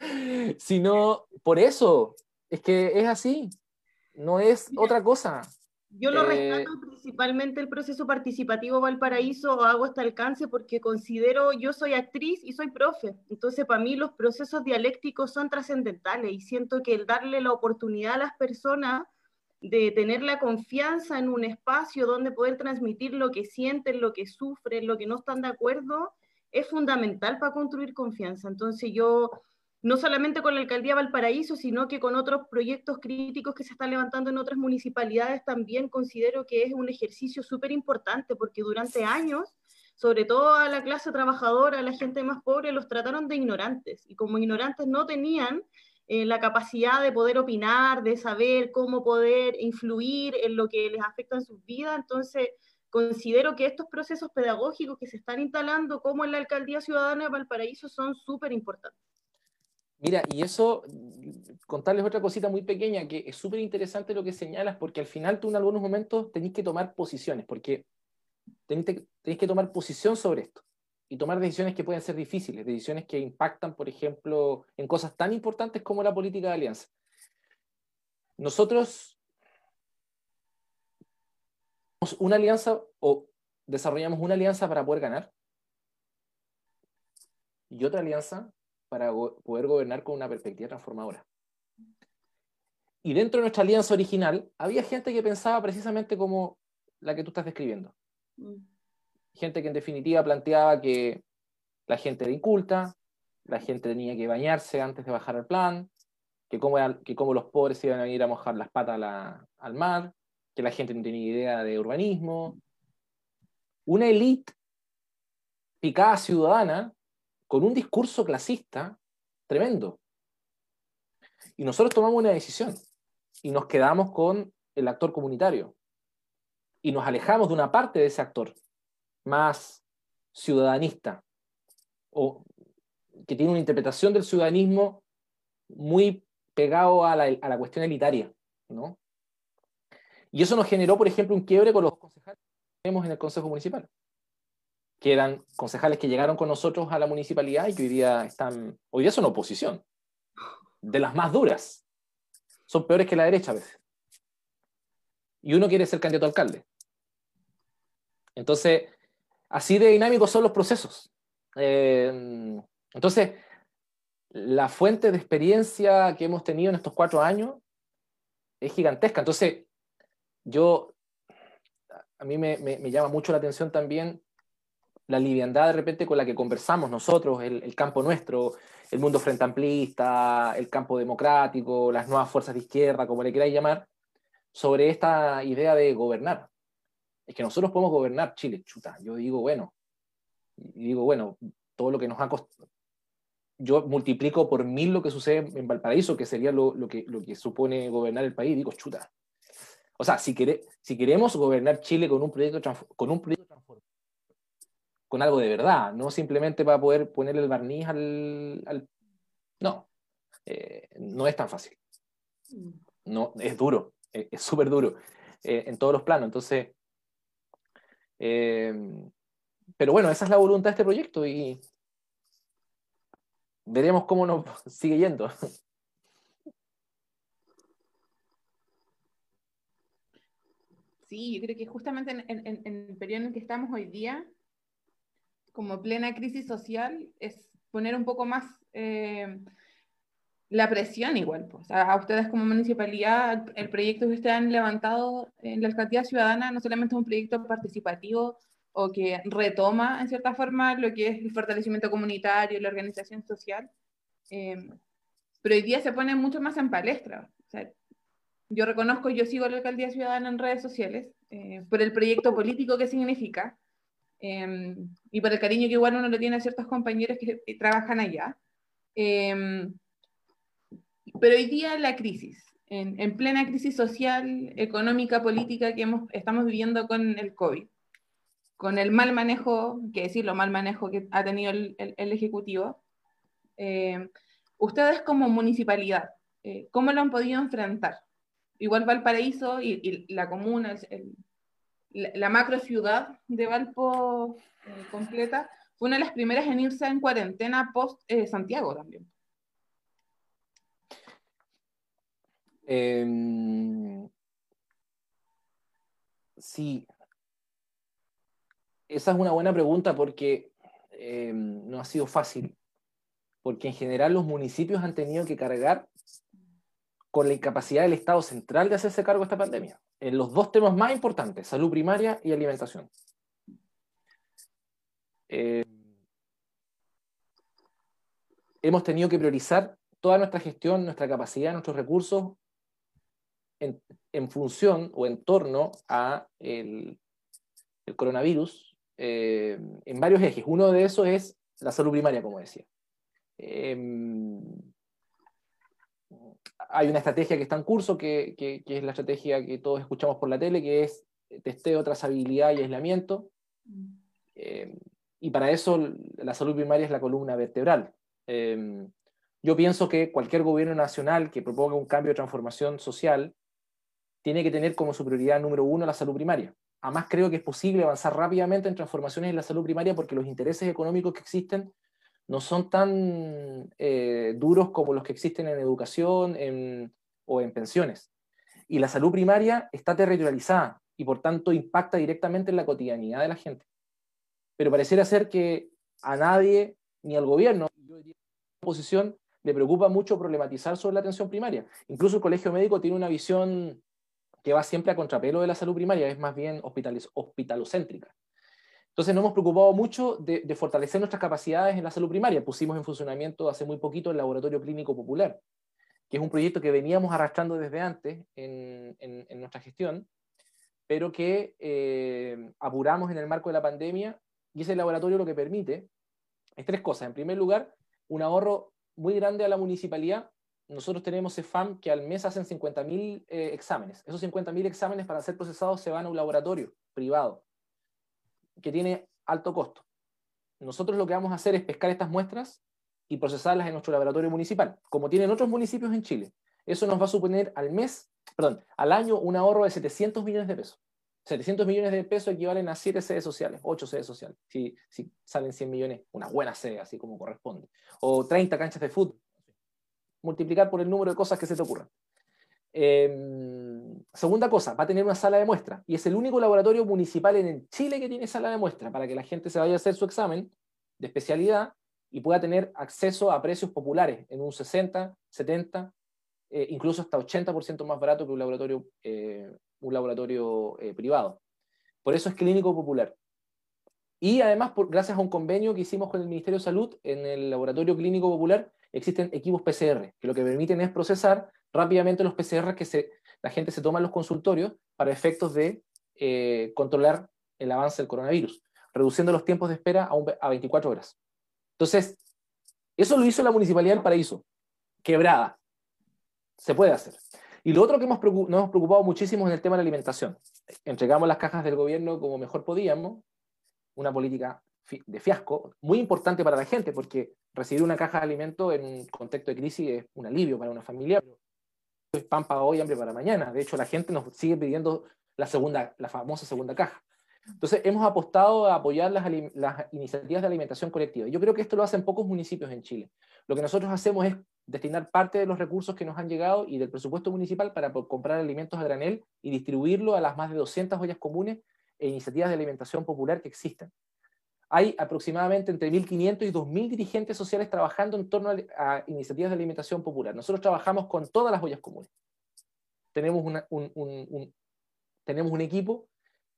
sino por eso, es que es así, no es otra cosa. Yo lo eh, rescato principalmente el proceso participativo Valparaíso, hago este alcance porque considero, yo soy actriz y soy profe, entonces para mí los procesos dialécticos son trascendentales y siento que el darle la oportunidad a las personas de tener la confianza en un espacio donde poder transmitir lo que sienten, lo que sufren, lo que no están de acuerdo, es fundamental para construir confianza. Entonces yo no solamente con la alcaldía Valparaíso, sino que con otros proyectos críticos que se están levantando en otras municipalidades, también considero que es un ejercicio súper importante, porque durante años, sobre todo a la clase trabajadora, a la gente más pobre, los trataron de ignorantes, y como ignorantes no tenían eh, la capacidad de poder opinar, de saber cómo poder influir en lo que les afecta en sus vidas, entonces considero que estos procesos pedagógicos que se están instalando, como en la alcaldía ciudadana de Valparaíso, son súper importantes. Mira, y eso, contarles otra cosita muy pequeña, que es súper interesante lo que señalas, porque al final tú en algunos momentos tenés que tomar posiciones, porque tenés, que tomar posición sobre esto y tomar decisiones que pueden ser difíciles, decisiones que impactan, por ejemplo, en cosas tan importantes como la política de alianza. Nosotros una alianza o desarrollamos una alianza para poder ganar y otra alianza para poder gobernar con una perspectiva transformadora. Y dentro de nuestra alianza original había gente que pensaba precisamente como la que tú estás describiendo. Mm. Gente que en definitiva planteaba que la gente era inculta, la gente tenía que bañarse antes de bajar al plan, que como, que como los pobres iban a ir a mojar las patas al mar, que la gente no tenía idea de urbanismo. Una élite picada ciudadana con un discurso clasista tremendo. Y nosotros tomamos una decisión y nos quedamos con el actor comunitario y nos alejamos de una parte de ese actor más ciudadanista o que tiene una interpretación del ciudadanismo muy pegado a la, a la cuestión elitaria, ¿no? Y eso nos generó, por ejemplo, un quiebre con los concejales que tenemos en el Consejo Municipal que eran concejales que llegaron con nosotros a la municipalidad y que hoy día están, hoy día son oposición, de las más duras. Son peores que la derecha a veces. Y uno quiere ser candidato a alcalde. Entonces, así de dinámicos son los procesos. Eh, entonces, la fuente de experiencia que hemos tenido en estos cuatro años es gigantesca. Entonces, yo, a mí me, me llama mucho la atención también la liviandad de repente con la que conversamos nosotros, el, campo nuestro, el mundo frente amplista, el campo democrático, las nuevas fuerzas de izquierda, como le queráis llamar, sobre esta idea de gobernar. Es que nosotros podemos gobernar Chile, chuta. Yo digo, bueno, digo, bueno, todo lo que nos ha costado. Yo multiplico por mil lo que sucede en Valparaíso, que sería lo, que, lo que supone gobernar el país, digo, chuta. O sea, si, si queremos gobernar Chile con un proyecto, con un proyecto con algo de verdad, no simplemente para poder ponerle el barniz al... No, eh, no es tan fácil. Mm. No, es duro, es súper duro eh, en todos los planos. Entonces, eh, pero bueno, esa es la voluntad de este proyecto y veremos cómo nos sigue yendo. Sí, yo creo que justamente en, en el periodo en el que estamos hoy día, como plena crisis social es poner un poco más eh, la presión igual. Pues. A, ustedes como municipalidad, el proyecto que ustedes han levantado en la alcaldía ciudadana no solamente es un proyecto participativo o que retoma en cierta forma lo que es el fortalecimiento comunitario, la organización social, eh, pero hoy día se pone mucho más en palestra. yo reconozco, yo sigo la alcaldía ciudadana en redes sociales eh, por el proyecto político que significa, Em, y por el cariño que igual uno le tiene a ciertos compañeros que, trabajan allá. Em, pero hoy día la crisis, en, en, plena crisis social, económica, política que hemos, estamos viviendo con el COVID, con el mal manejo, que decir, lo mal manejo que ha tenido el, Ejecutivo. Eh, ustedes como municipalidad, eh, ¿cómo lo han podido enfrentar? Igual Valparaíso y, la comuna, la, macro ciudad de Valpo completa, fue una de las primeras en irse en cuarentena post Santiago también. Em, sí, esa es una buena pregunta porque em, no ha sido fácil, porque en general los municipios han tenido que cargar con la incapacidad del Estado central de hacerse cargo de esta pandemia, en los dos temas más importantes, salud primaria y alimentación. Em, hemos tenido que priorizar toda nuestra gestión, nuestra capacidad, nuestros recursos en, función o en torno a el, coronavirus eh, en varios ejes. Uno de esos es la salud primaria, como decía. Em, hay una estrategia que está en curso, que, es la estrategia que todos escuchamos por la tele, que es testeo, trazabilidad y aislamiento. Em, y para eso la salud primaria es la columna vertebral. Em, yo pienso que cualquier gobierno nacional que proponga un cambio de transformación social tiene que tener como su prioridad número uno la salud primaria. Además, creo que es posible avanzar rápidamente en transformaciones en la salud primaria porque los intereses económicos que existen no son tan eh, duros como los que existen en educación o en pensiones. Y la salud primaria está territorializada y por tanto impacta directamente en la cotidianidad de la gente. Pero pareciera ser que a nadie, ni al gobierno, yo la oposición, le preocupa mucho problematizar sobre la atención primaria. Incluso el Colegio Médico tiene una visión que va siempre a contrapelo de la salud primaria, es más bien hospitalocéntrica. Entonces nos hemos preocupado mucho de, fortalecer nuestras capacidades en la salud primaria. Pusimos en funcionamiento hace muy poquito el Laboratorio Clínico Popular, que es un proyecto que veníamos arrastrando desde antes en, nuestra gestión, pero que eh, apuramos en el marco de la pandemia y ese laboratorio lo que permite es tres cosas. En primer lugar, un ahorro muy grande a la municipalidad nosotros tenemos CEFAM que al mes hacen 50.000 eh, exámenes. Esos 50.000 exámenes para ser procesados se van a un laboratorio privado que tiene alto costo. Nosotros lo que vamos a hacer es pescar estas muestras y procesarlas en nuestro laboratorio municipal, como tienen otros municipios en Chile. Eso nos va a suponer al mes, perdón, al año un ahorro de 700 millones de pesos. 700 millones de pesos equivalen a 7 sedes sociales, 8 sedes sociales, si, salen 100 millones, una buena sede, así como corresponde. O 30 canchas de fútbol multiplicar por el número de cosas que se te ocurran. Em, segunda cosa, va a tener una sala de muestra y es el único laboratorio municipal en Chile que tiene sala de muestra para que la gente se vaya a hacer su examen de especialidad y pueda tener acceso a precios populares en un 60, 70, eh, incluso hasta 80% más barato que un laboratorio, eh, un laboratorio eh, privado. Por eso es clínico popular. Y además, por, gracias a un convenio que hicimos con el Ministerio de Salud en el laboratorio clínico popular, existen equipos PCR, que lo que permiten es procesar rápidamente los PCR que la gente se toma en los consultorios para efectos de eh, controlar el avance del coronavirus, reduciendo los tiempos de espera a, 24 horas. Entonces, eso lo hizo la Municipalidad del Paraíso, quebrada. Se puede hacer. Y lo otro que nos hemos preocupado muchísimo es el tema de la alimentación. Entregamos las cajas del gobierno como mejor podíamos, una política de fiasco, muy importante para la gente, porque recibir una caja de alimento en un contexto de crisis es un alivio para una familia. Pan para hoy, hambre para mañana. De hecho, la gente nos sigue pidiendo la, segunda, la famosa segunda caja. Entonces, hemos apostado a apoyar las, las, iniciativas de alimentación colectiva. Yo creo que esto lo hacen pocos municipios en Chile. Lo que nosotros hacemos es destinar parte de los recursos que nos han llegado y del presupuesto municipal para comprar alimentos a granel y distribuirlo a las más de 200 ollas comunes e iniciativas de alimentación popular que existen hay aproximadamente entre 1.500 y 2.000 dirigentes sociales trabajando en torno a, iniciativas de alimentación popular. Nosotros trabajamos con todas las ollas comunes. Tenemos, un, equipo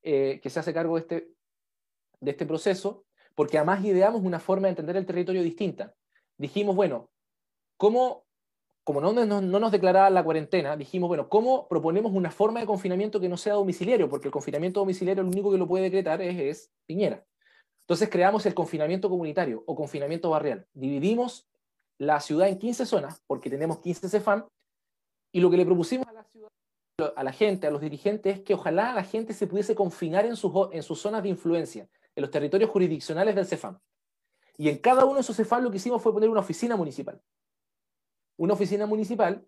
eh, que se hace cargo de este, de este proceso, porque además ideamos una forma de entender el territorio distinta. Dijimos, bueno, ¿cómo, como no, no, no nos declaraba la cuarentena, dijimos, bueno, ¿cómo proponemos una forma de confinamiento que no sea domiciliario? Porque el confinamiento domiciliario lo único que lo puede decretar es Piñera. Entonces creamos el confinamiento comunitario o confinamiento barrial. Dividimos la ciudad en 15 zonas, porque tenemos 15 CEFAM, y lo que le propusimos a la ciudad, a la gente, a los dirigentes, es que ojalá la gente se pudiese confinar en sus, en sus zonas de influencia, en los territorios jurisdiccionales del CEFAM. Y en cada uno de esos CEFAM lo que hicimos fue poner una oficina municipal. Una oficina municipal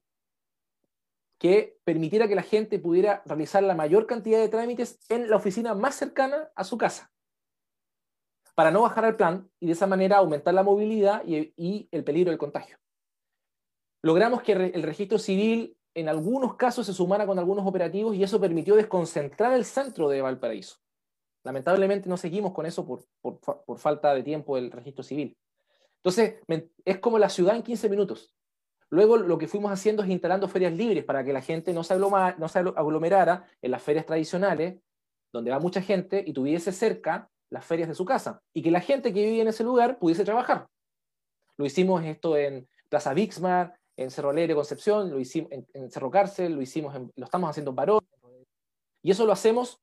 que permitiera que la gente pudiera realizar la mayor cantidad de trámites en la oficina más cercana a su casa, para no bajar al plan y de esa manera aumentar la movilidad y, el peligro del contagio. Logramos que el registro civil en algunos casos se sumara con algunos operativos y eso permitió desconcentrar el centro de Valparaíso. Lamentablemente no seguimos con eso por, por falta de tiempo del registro civil. Entonces, es como la ciudad en 15 minutos. Luego lo que fuimos haciendo es instalando ferias libres para que la gente no se, aglomerara en las ferias tradicionales, donde va mucha gente, y tuviese cerca las ferias de su casa, y que la gente que vivía en ese lugar pudiese trabajar. Lo hicimos esto en Plaza Bixmar, en Cerro Alegre Concepción, lo hicimos en, Cerro Cárcel, lo hicimos lo estamos haciendo en Barón, y eso lo hacemos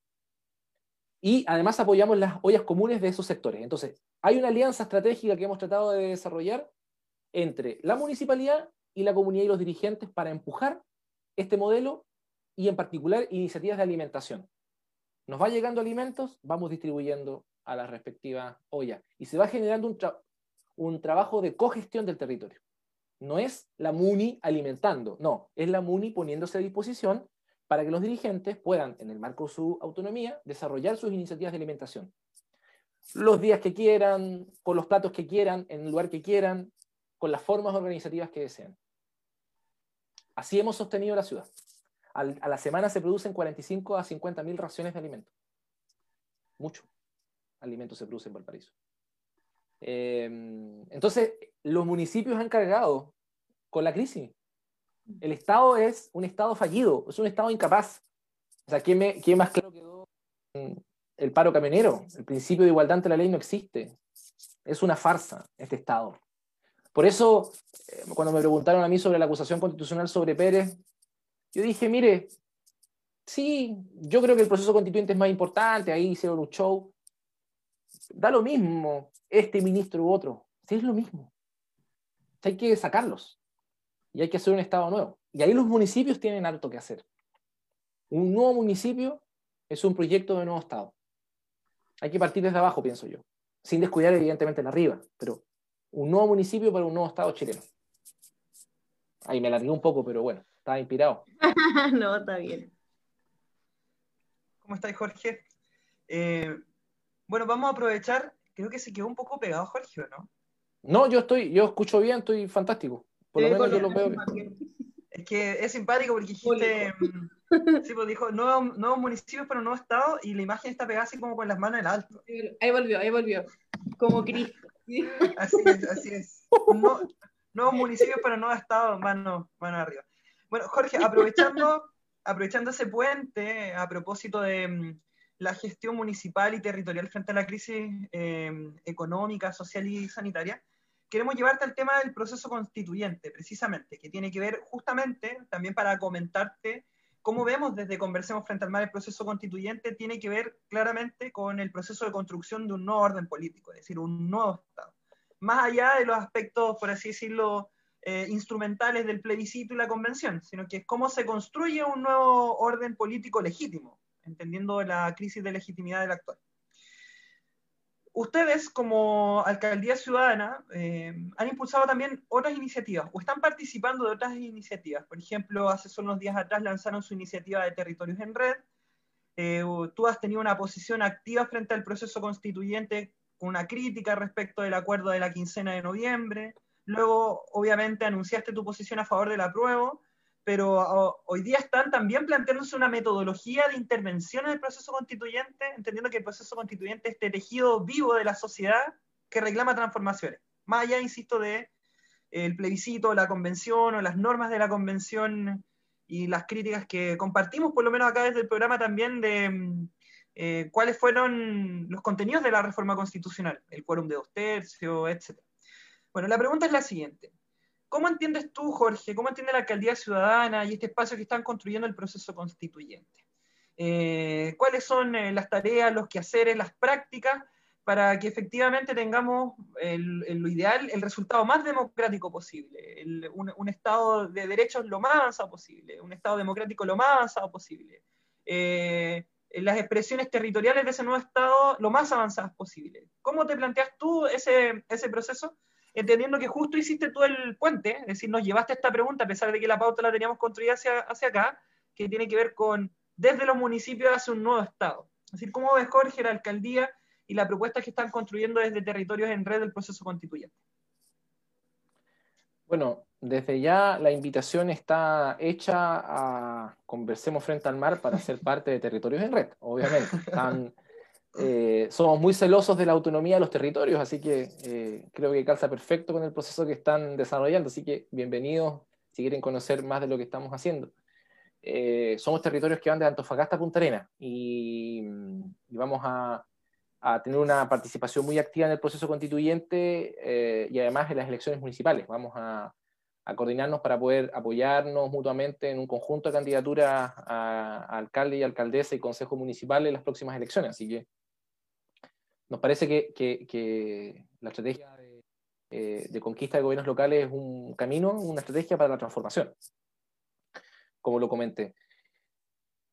y además apoyamos las ollas comunes de esos sectores. Entonces, hay una alianza estratégica que hemos tratado de desarrollar entre la municipalidad y la comunidad y los dirigentes para empujar este modelo y en particular iniciativas de alimentación. Nos va llegando alimentos, vamos distribuyendo a las respectivas ollas y se va generando un, un trabajo de cogestión del territorio. No es la MUNI alimentando, no, es la MUNI poniéndose a disposición para que los dirigentes puedan, en el marco de su autonomía, desarrollar sus iniciativas de alimentación. Los días que quieran, con los platos que quieran, en el lugar que quieran, con las formas organizativas que deseen. Así hemos sostenido la ciudad. a la semana se producen 45 a 50 mil raciones de alimentos. Mucho alimento se produce en Valparaíso. Em, entonces, los municipios han cargado con la crisis. El Estado es un Estado fallido, es un Estado incapaz. O sea, ¿quién, más claro quedó? El paro camionero. El principio de igualdad ante la ley no existe. Es una farsa este Estado. Por eso, eh, cuando me preguntaron a mí sobre la acusación constitucional sobre Pérez, yo dije, mire, sí, yo creo que el proceso constituyente es más importante, ahí hicieron un show. Da lo mismo este ministro u otro, sí es lo mismo. Hay que sacarlos y hay que hacer un Estado nuevo. Y ahí los municipios tienen harto que hacer. Un nuevo municipio es un proyecto de nuevo Estado. Hay que partir desde abajo, pienso yo, sin descuidar evidentemente la arriba, pero un nuevo municipio para un nuevo Estado chileno. Ahí me alargué un poco, pero bueno, estaba inspirado. no, está bien. ¿Cómo estáis, Jorge? Eh, bueno, vamos a aprovechar, creo que se quedó un poco pegado Jorge, ¿no? No, yo estoy, yo escucho bien, estoy fantástico. Por lo menos yo lo veo bien. Es que es simpático porque dijiste, mm, sí, pues dijo, nuevos, nuevos municipios para un nuevo estado y la imagen está pegada así como con las manos en alto. Ahí volvió, ahí volvió. Como Cristo. Así es, así es. nuevos municipios para nuevo estado, mano, mano arriba. Bueno, Jorge, aprovechando, aprovechando ese puente, a propósito de mm, la gestión municipal y territorial frente a la crisis em, económica, social y sanitaria, queremos llevarte al tema del proceso constituyente, precisamente, que tiene que ver justamente también para comentarte cómo vemos desde Conversemos frente al mar el proceso constituyente, tiene que ver claramente con el proceso de construcción de un nuevo orden político, es decir, un nuevo Estado. Más allá de los aspectos, por así decirlo, eh, instrumentales del plebiscito y la convención, sino que es cómo se construye un nuevo orden político legítimo, entendiendo la crisis de legitimidad del actual ustedes como alcaldía ciudadana eh, han impulsado también otras iniciativas o están participando de otras iniciativas. Por ejemplo, hace solo unos días atrás lanzaron su iniciativa de territorios en red. Eh, tú has tenido una posición activa frente al proceso constituyente con una crítica respecto del acuerdo de la quincena de noviembre. Luego, obviamente, anunciaste tu posición a favor del apruebo pero hoy día están también planteándose una metodología de intervención en el proceso constituyente, entendiendo que el proceso constituyente es este tejido vivo de la sociedad que reclama transformaciones. Más allá, insisto, de el plebiscito, la convención o las normas de la convención y las críticas que compartimos, por lo menos acá desde el programa también, de eh, cuáles fueron los contenidos de la reforma constitucional, el quórum de dos tercios, etc. Bueno, la pregunta es la siguiente. ¿Cómo entiendes tú, Jorge, cómo entiende la alcaldía ciudadana y este espacio que están construyendo el proceso constituyente? Eh, ¿Cuáles son eh, las tareas, los quehaceres, las prácticas para que efectivamente tengamos lo ideal, el resultado más democrático posible, un, Estado de derechos lo más avanzado posible, un Estado democrático lo más avanzado posible, eh, las expresiones territoriales de ese nuevo Estado lo más avanzadas posible. ¿Cómo te planteas tú ese, ese proceso? Entendiendo que justo hiciste tú el puente, es decir, nos llevaste esta pregunta, a pesar de que la pauta la teníamos construida hacia, hacia acá, que tiene que ver con desde los municipios hacia un nuevo Estado. Es decir, ¿cómo ves, Jorge, la alcaldía y la propuesta que están construyendo desde territorios en red del proceso constituyente. Bueno, desde ya la invitación está hecha a Conversemos Frente al Mar para ser parte de Territorios en Red, obviamente. Eh, somos muy celosos de la autonomía de los territorios, así que eh, creo que calza perfecto con el proceso que están desarrollando, así que bienvenidos si quieren conocer más de lo que estamos haciendo. Eh, somos territorios que van de Antofagasta a Punta Arena y vamos a, a tener una participación muy activa en el proceso constituyente eh, y además en las elecciones municipales. Vamos a, coordinarnos para poder apoyarnos mutuamente en un conjunto de candidaturas a, alcalde y alcaldesa y consejo municipal en las próximas elecciones. Así que nos parece que, la estrategia eh, de, conquista de gobiernos locales es un camino, una estrategia para la transformación, como lo comenté.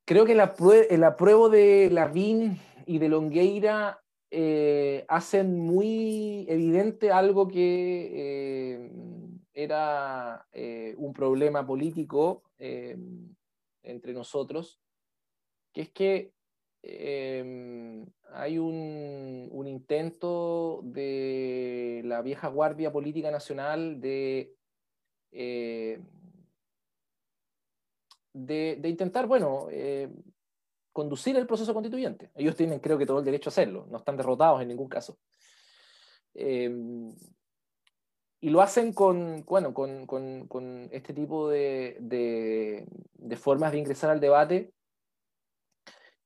Creo que el apruebo de la BIN y de Longueira eh, hacen muy evidente algo que eh, era eh, un problema político entre nosotros, que es que hay un, intento de la vieja guardia política nacional de, de, intentar, bueno, conducir el proceso constituyente. Ellos tienen, creo que, todo el derecho a hacerlo, no están derrotados en ningún caso. Eh, y lo hacen con, bueno, con, este tipo de, formas de ingresar al debate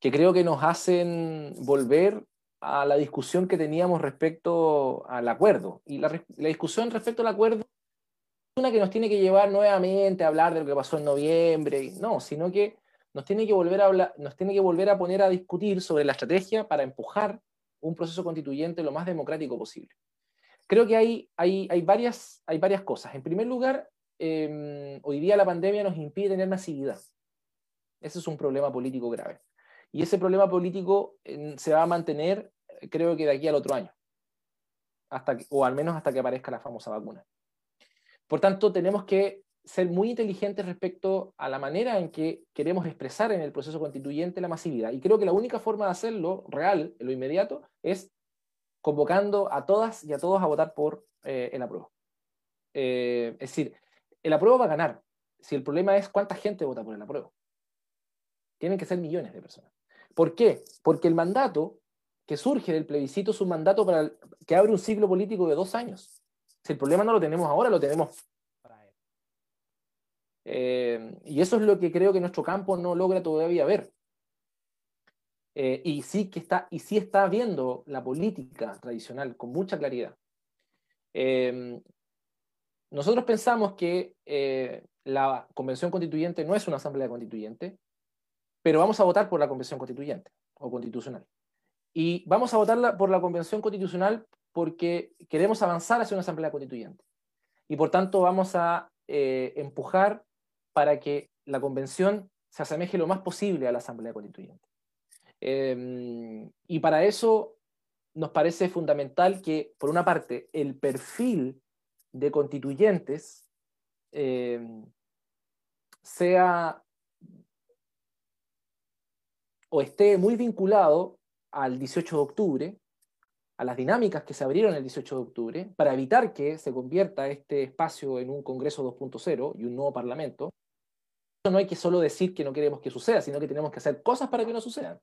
que creo que nos hacen volver a la discusión que teníamos respecto al acuerdo. Y la, la discusión respecto al acuerdo es una que nos tiene que llevar nuevamente a hablar de lo que pasó en noviembre, no, sino que nos tiene que volver a hablar, nos tiene que volver a poner a discutir sobre la estrategia para empujar un proceso constituyente lo más democrático posible. Creo que hay, hay, hay, varias, hay varias cosas. En primer lugar, em, hoy día la pandemia nos impide tener masividad. Ese es un problema político grave. Y ese problema político se va a mantener, creo que de aquí al otro año, hasta o al menos hasta que aparezca la famosa vacuna. Por tanto, tenemos que ser muy inteligentes respecto a la manera en que queremos expresar en el proceso constituyente la masividad. Y creo que la única forma de hacerlo real, en lo inmediato, es convocando a todas y a todos a votar por eh, el apruebo. Eh, es decir, el apruebo va a ganar. Si el problema es cuánta gente vota por el apruebo. Tienen que ser millones de personas. ¿Por qué? Porque el mandato que surge del plebiscito es un mandato para que abre un ciclo político de dos años. Si el problema no lo tenemos ahora, lo tenemos eh, y eso es lo que creo que nuestro campo no logra todavía ver. Eh, y, sí que está, y sí está viendo la política tradicional con mucha claridad. Eh, nosotros pensamos que la convención constituyente no es una asamblea constituyente, pero vamos a votar por la convención constituyente o constitucional. Y vamos a votar por la convención constitucional porque queremos avanzar hacia una asamblea constituyente. Y por tanto vamos a empujar para que la convención se asemeje lo más posible a la Asamblea Constituyente. Em, y para eso nos parece fundamental que, por una parte, el perfil de constituyentes em, sea o esté muy vinculado al 18 de octubre, a las dinámicas que se abrieron el 18 de octubre, para evitar que se convierta este espacio en un Congreso 2.0 y un nuevo Parlamento, no hay que solo decir que no queremos que suceda, sino que tenemos que hacer cosas para que no sucedan.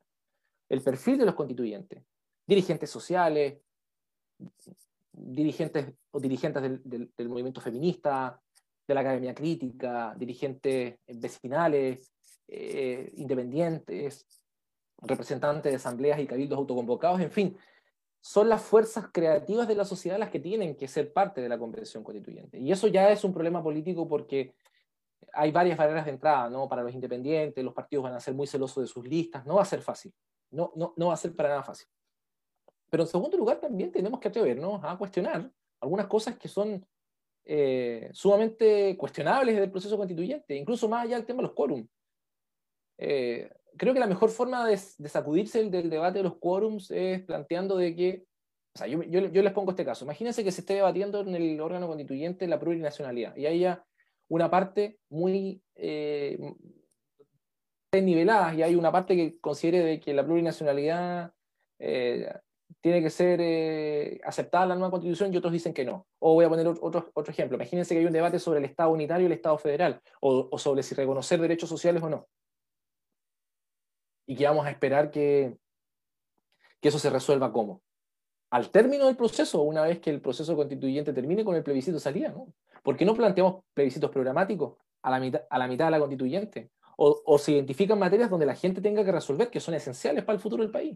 El perfil de los constituyentes, dirigentes sociales, dirigentes o dirigentes del, movimiento feminista, de la academia crítica, dirigentes vecinales, eh, independientes, representantes de asambleas y cabildos autoconvocados, en fin, son las fuerzas creativas de la sociedad las que tienen que ser parte de la convención constituyente. Y eso ya es un problema político porque hay varias barreras de entrada, ¿no? Para los independientes, los partidos van a ser muy celosos de sus listas, no va a ser fácil, no, no, no va a ser para nada fácil. Pero en segundo lugar, también tenemos que atrevernos a cuestionar algunas cosas que son eh, sumamente cuestionables del proceso constituyente, incluso más allá del tema de los quórums. Eh, creo que la mejor forma de, sacudirse del debate de los quórums es planteando de que, o sea, yo, les pongo este caso, imagínense que se esté debatiendo en el órgano constituyente la plurinacionalidad y haya una parte muy eh, nivelada y hay una parte que considere de que la plurinacionalidad eh, tiene que ser eh, aceptada la nueva constitución y otros dicen que no. O voy a poner otro, otro ejemplo. Imagínense que hay un debate sobre el Estado unitario y el Estado federal, o, sobre si reconocer derechos sociales o no. Y que vamos a esperar que, que eso se resuelva cómo. Al término del proceso, una vez que el proceso constituyente termine con el plebiscito salida, ¿no? ¿Por qué no planteamos plebiscitos programáticos a la mitad, a la mitad de la constituyente? O, o se identifican materias donde la gente tenga que resolver que son esenciales para el futuro del país.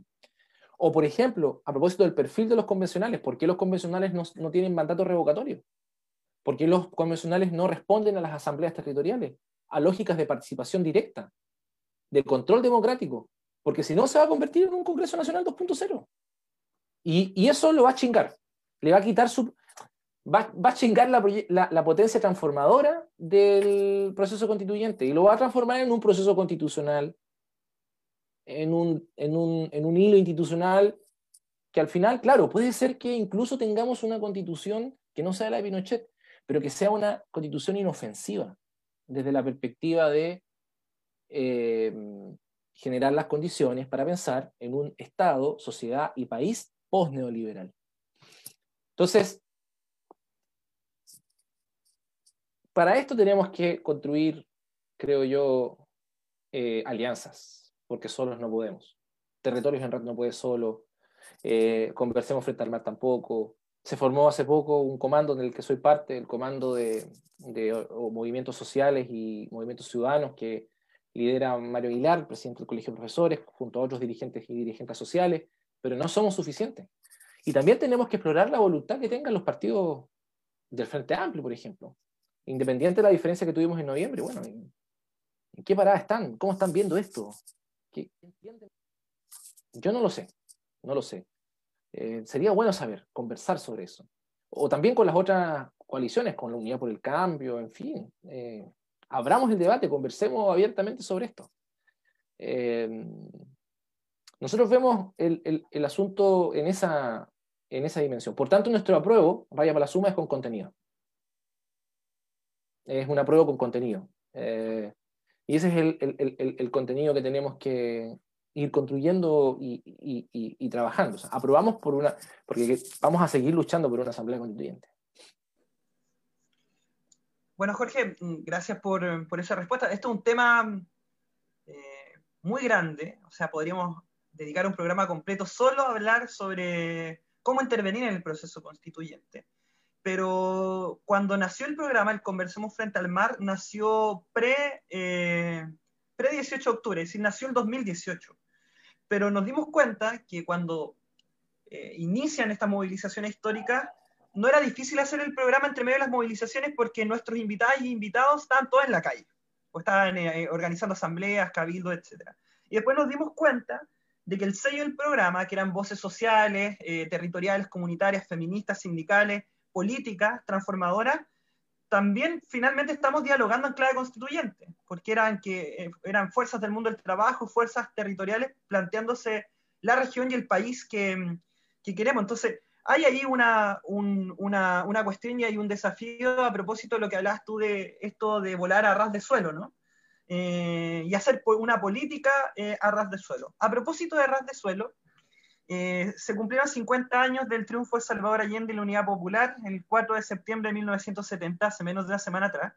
O, por ejemplo, a propósito del perfil de los convencionales, ¿por qué los convencionales no, no tienen mandato revocatorio? ¿Por qué los convencionales no responden a las asambleas territoriales, a lógicas de participación directa, de control democrático? Porque si no, se va a convertir en un Congreso Nacional 2.0. Y, y, eso lo va a chingar. Le va a quitar su. Va, va a chingar la, la, potencia transformadora del proceso constituyente y lo va a transformar en un proceso constitucional en un, en un, en un hilo institucional que al final, claro, puede ser que incluso tengamos una constitución que no sea la de Pinochet, pero que sea una constitución inofensiva, desde la perspectiva de eh, generar las condiciones para pensar en un Estado, sociedad y país post-neoliberal. Entonces, para esto tenemos que construir, creo yo, eh, alianzas porque solos no podemos. Territorios en red no puede solo, eh, conversemos frente al mar tampoco. Se formó hace poco un comando en el que soy parte, el comando de, movimientos sociales y movimientos ciudadanos que lidera Mario Aguilar, presidente del Colegio de Profesores, junto a otros dirigentes y dirigentes sociales, pero no somos suficientes. Y también tenemos que explorar la voluntad que tengan los partidos del Frente Amplio, por ejemplo. Independiente de la diferencia que tuvimos en noviembre, bueno, ¿en qué parada están? ¿Cómo están viendo esto? Yo no lo sé, no lo sé. Eh, sería bueno saber, conversar sobre eso. O también con las otras coaliciones, con la Unidad por el Cambio, en fin. Eh, abramos el debate, conversemos abiertamente sobre esto. Eh, nosotros vemos el, asunto en esa, en esa dimensión. Por tanto, nuestro apruebo, vaya para la suma, es con contenido. Es un apruebo con contenido. Y ese es el, contenido que tenemos que ir construyendo y, y, y, trabajando. aprobamos por una, porque vamos a seguir luchando por una asamblea constituyente. Bueno, Jorge, mm, gracias por, por esa respuesta. Esto es un tema eh, muy grande, o sea, podríamos dedicar un programa completo solo a hablar sobre cómo intervenir en el proceso constituyente pero cuando nació el programa, el Conversemos Frente al Mar, nació pre, eh, pre 18 de octubre, es decir, nació en 2018. Pero nos dimos cuenta que cuando eh, inician estas movilizaciones históricas, no era difícil hacer el programa entre medio de las movilizaciones porque nuestros invitados y invitados estaban todos en la calle, o estaban eh, organizando asambleas, cabildos, etc. Y después nos dimos cuenta de que el sello del programa, que eran voces sociales, territoriales, comunitarias, feministas, sindicales, políticas transformadoras, también finalmente estamos dialogando en clave constituyente, porque eran, que, eh, eran fuerzas del mundo del trabajo, fuerzas territoriales planteándose la región y el país que, que queremos. Entonces, hay ahí una, una, una, cuestión y hay un desafío a propósito de lo que hablabas tú de esto de volar a ras de suelo, ¿no? Eh, y hacer una política eh, a ras de suelo. A propósito de ras de suelo, eh, se cumplieron 50 años del triunfo de Salvador Allende y la Unidad Popular, el 4 de septiembre de 1970, hace menos de una semana atrás.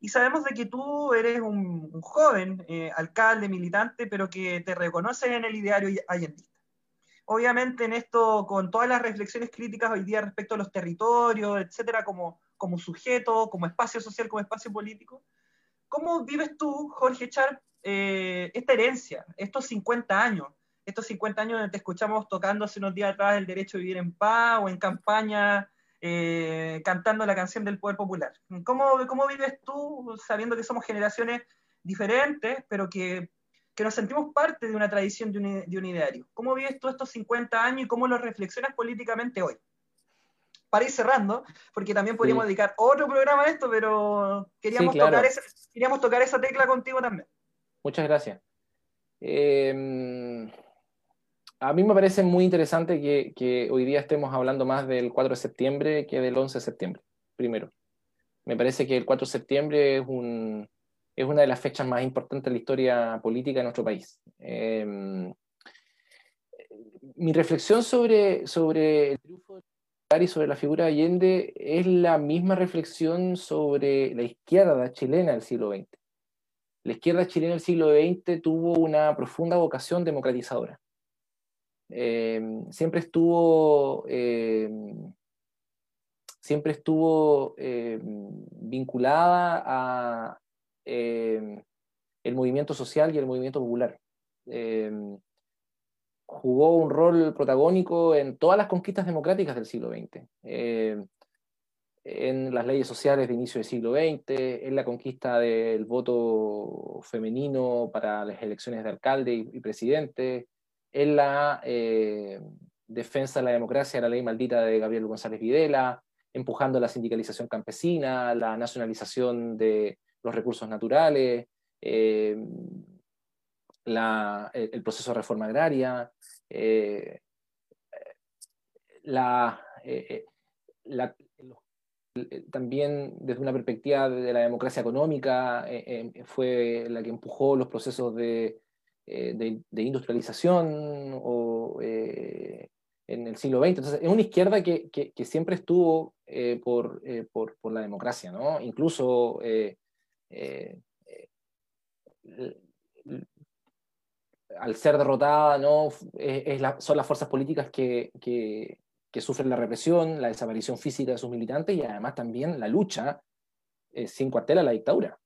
Y sabemos de que tú eres un, joven eh, alcalde, militante, pero que te reconoces en el ideario allendista. Obviamente en esto, con todas las reflexiones críticas hoy día respecto a los territorios, etcétera, como, como sujeto, como espacio social, como espacio político, ¿cómo vives tú, Jorge Char, eh, esta herencia, estos 50 años? estos 50 años te escuchamos tocando hace unos días atrás el derecho a vivir en paz o en campaña, eh, cantando la canción del poder popular. ¿Cómo, ¿Cómo vives tú sabiendo que somos generaciones diferentes, pero que que nos sentimos parte de una tradición de un, ideario. ¿Cómo vives tú estos 50 años y cómo los reflexionas políticamente hoy? Para ir cerrando, porque también podríamos dedicar otro programa a esto, pero queríamos, tocar esa, queríamos tocar esa tecla contigo también. Muchas gracias. Em, a mí me parece muy interesante que, que, hoy día estemos hablando más del 4 de septiembre que del 11 de septiembre, primero. Me parece que el 4 de septiembre es un, es una de las fechas más importantes de la historia política de nuestro país. Em, mi reflexión sobre, sobre el triunfo y sobre la figura de Allende es la misma reflexión sobre la izquierda chilena del siglo XX. La izquierda chilena del siglo XX tuvo una profunda vocación democratizadora. Em, siempre estuvo, em, siempre estuvo vinculada a, eh, el movimiento social y el movimiento popular. Eh, jugó un rol protagónico en todas las conquistas democráticas del siglo XX, eh, en las leyes sociales de inicio del siglo XX, en la conquista del voto femenino para las elecciones de alcalde y, presidente, en la defensa de la democracia, la ley maldita de Gabriel González Videla, empujando la sindicalización campesina, la nacionalización de, los recursos naturales, eh, el proceso de reforma agraria, eh, eh, también desde una perspectiva de la democracia económica, fue la que empujó los procesos de, industrialización en el siglo XX. Entonces, es una izquierda que, siempre estuvo por, la democracia, ¿no? Incluso eh, al ser derrotada, ¿no? Son las fuerzas políticas que, sufren la represión, la desaparición física de sus militantes y además también la lucha eh, sin cuartel a la dictadura.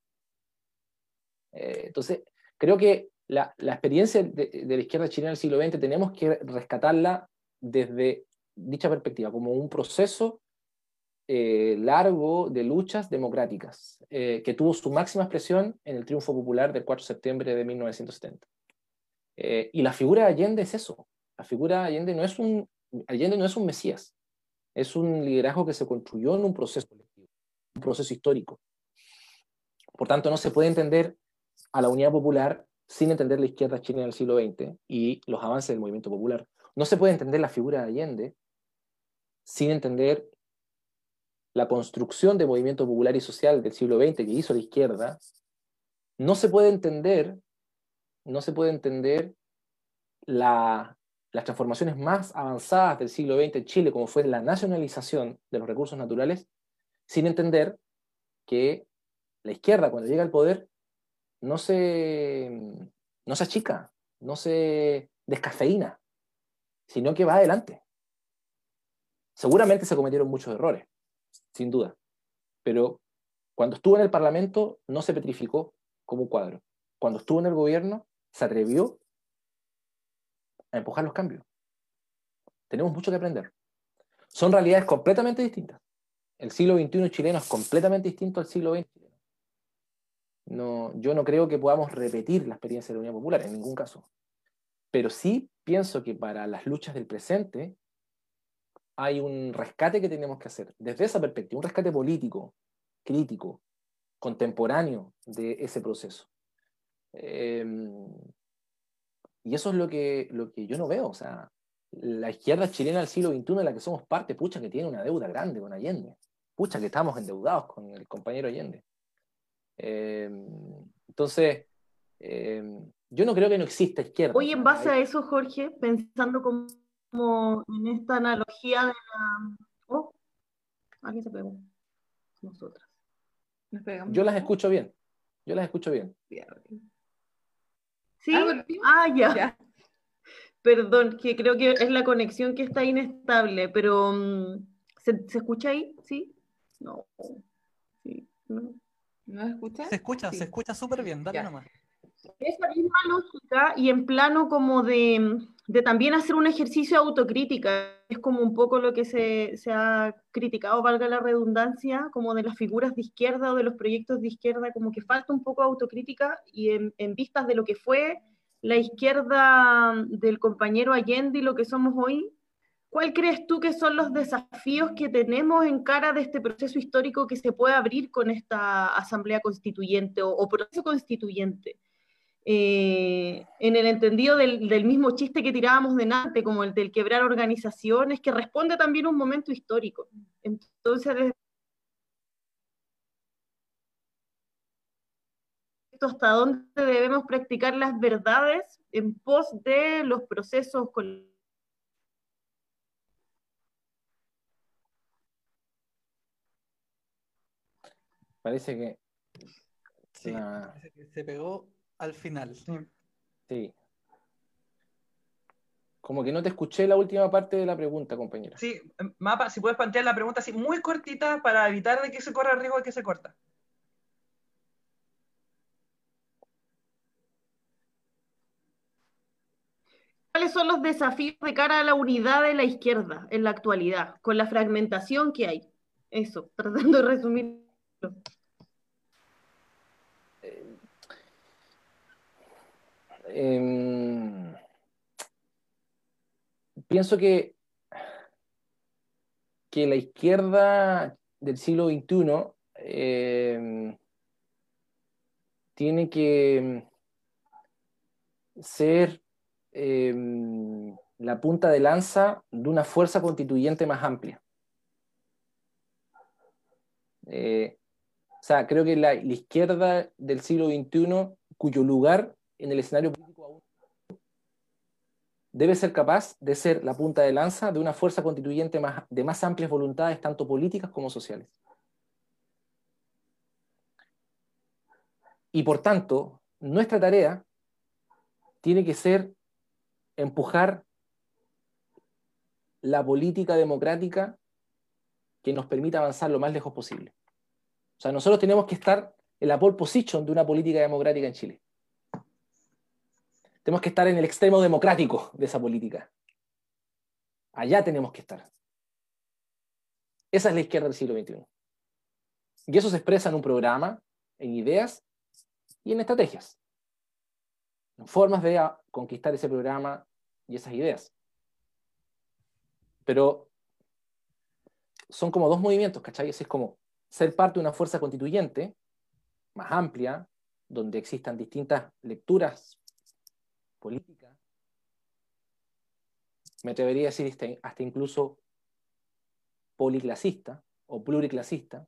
entonces, creo que la, experiencia de, la izquierda chilena del siglo XX tenemos que rescatarla desde dicha perspectiva, como un proceso eh, largo de luchas democráticas, eh, que tuvo su máxima expresión en el triunfo popular del 4 de septiembre de 1970. Eh, y la figura de Allende es eso. La figura de Allende no es un, Allende no es un mesías, es un liderazgo que se construyó en un proceso colectivo, un proceso histórico. Por tanto, no se puede entender a la unidad popular sin entender la izquierda chilena del siglo XX y los avances del movimiento popular. No se puede entender la figura de Allende sin entender la construcción de movimiento popular y social del siglo XX que hizo la izquierda, no se puede entender, no se puede entender las transformaciones más avanzadas del siglo XX en Chile, como fue la nacionalización de los recursos naturales, sin entender que la izquierda, cuando llega al poder, no se, no se achica, no se descafeína, sino que va adelante. Seguramente se cometieron muchos errores, sin duda. Pero cuando estuvo en el Parlamento no se petrificó como un cuadro. Cuando estuvo en el gobierno se atrevió a empujar los cambios. Tenemos mucho que aprender. Son realidades completamente distintas. El siglo XXI chileno es completamente distinto al siglo XX No, yo no creo que podamos repetir la experiencia de la Unión Popular, en ningún caso. Pero sí pienso que para las luchas del presente hay un rescate que tenemos que hacer desde esa perspectiva, un rescate político, crítico, contemporáneo de ese proceso. Em, y eso es lo que, lo que yo no veo. O sea, la izquierda chilena del siglo XXI de la que somos parte, pucha, que tiene una deuda grande con Allende. Pucha, que estamos endeudados con el compañero Allende. Em, entonces, em, yo no creo que no exista izquierda. Oye, en base a eso, Jorge, pensando como como en esta analogía de la... Oh, alguien se pegó. Nosotras. Yo las escucho bien. Yo las escucho bien. ¿Sí? Ah, ah ya. Perdón, que creo que es la conexión que está inestable, pero mm, ¿se, escucha ahí? ¿Sí? No. Sí, no. ¿No se escucha? Se escucha, se escucha súper bien, dale nomás. Esa misma lógica y en plano como de de también hacer un ejercicio de autocrítica. Es como un poco lo que se, ha criticado, valga la redundancia, como de las figuras de izquierda o de los proyectos de izquierda, como que falta un poco de autocrítica y en, vistas de lo que fue la izquierda del compañero Allende y lo que somos hoy, ¿cuál crees tú que son los desafíos que tenemos en cara de este proceso histórico que se puede abrir con esta asamblea constituyente o, proceso constituyente? Eh, en el entendido del, del, mismo chiste que tirábamos de Nante, como el del quebrar organizaciones, que responde también a un momento histórico. Entonces, hasta dónde debemos practicar las verdades en pos de los procesos con Parece que, sí, parece que se pegó al final. Sí. Como que no te escuché la última parte de la pregunta, compañera. Sí, Mapa, si puedes plantear la pregunta así muy cortita para evitar de que se corra el riesgo de que se corta. ¿Cuáles son los desafíos de cara a la unidad de la izquierda en la actualidad, con la fragmentación que hay? Eso, tratando de resumirlo. Em, pienso que, que la izquierda del siglo XXI em, tiene que ser Em, la punta de lanza de una fuerza constituyente más amplia. Eh, o sea, creo que la, izquierda del siglo XXI, cuyo lugar en el escenario debe ser capaz de ser la punta de lanza de una fuerza constituyente de más amplias voluntades, tanto políticas como sociales. Y por tanto, nuestra tarea tiene que ser empujar la política democrática que nos permita avanzar lo más lejos posible. O sea, nosotros tenemos que estar en la pole position de una política democrática en Chile. Tenemos que estar en el extremo democrático de esa política. Allá tenemos que estar. Esa es la izquierda del siglo XXI. Y eso se expresa en un programa, en ideas y en estrategias. En formas de conquistar ese programa y esas ideas. Pero son como dos movimientos, ¿cachai? Es como ser parte de una fuerza constituyente más amplia, donde existan distintas lecturas políticas, me atrevería a decir hasta incluso policlasista o pluriclasista,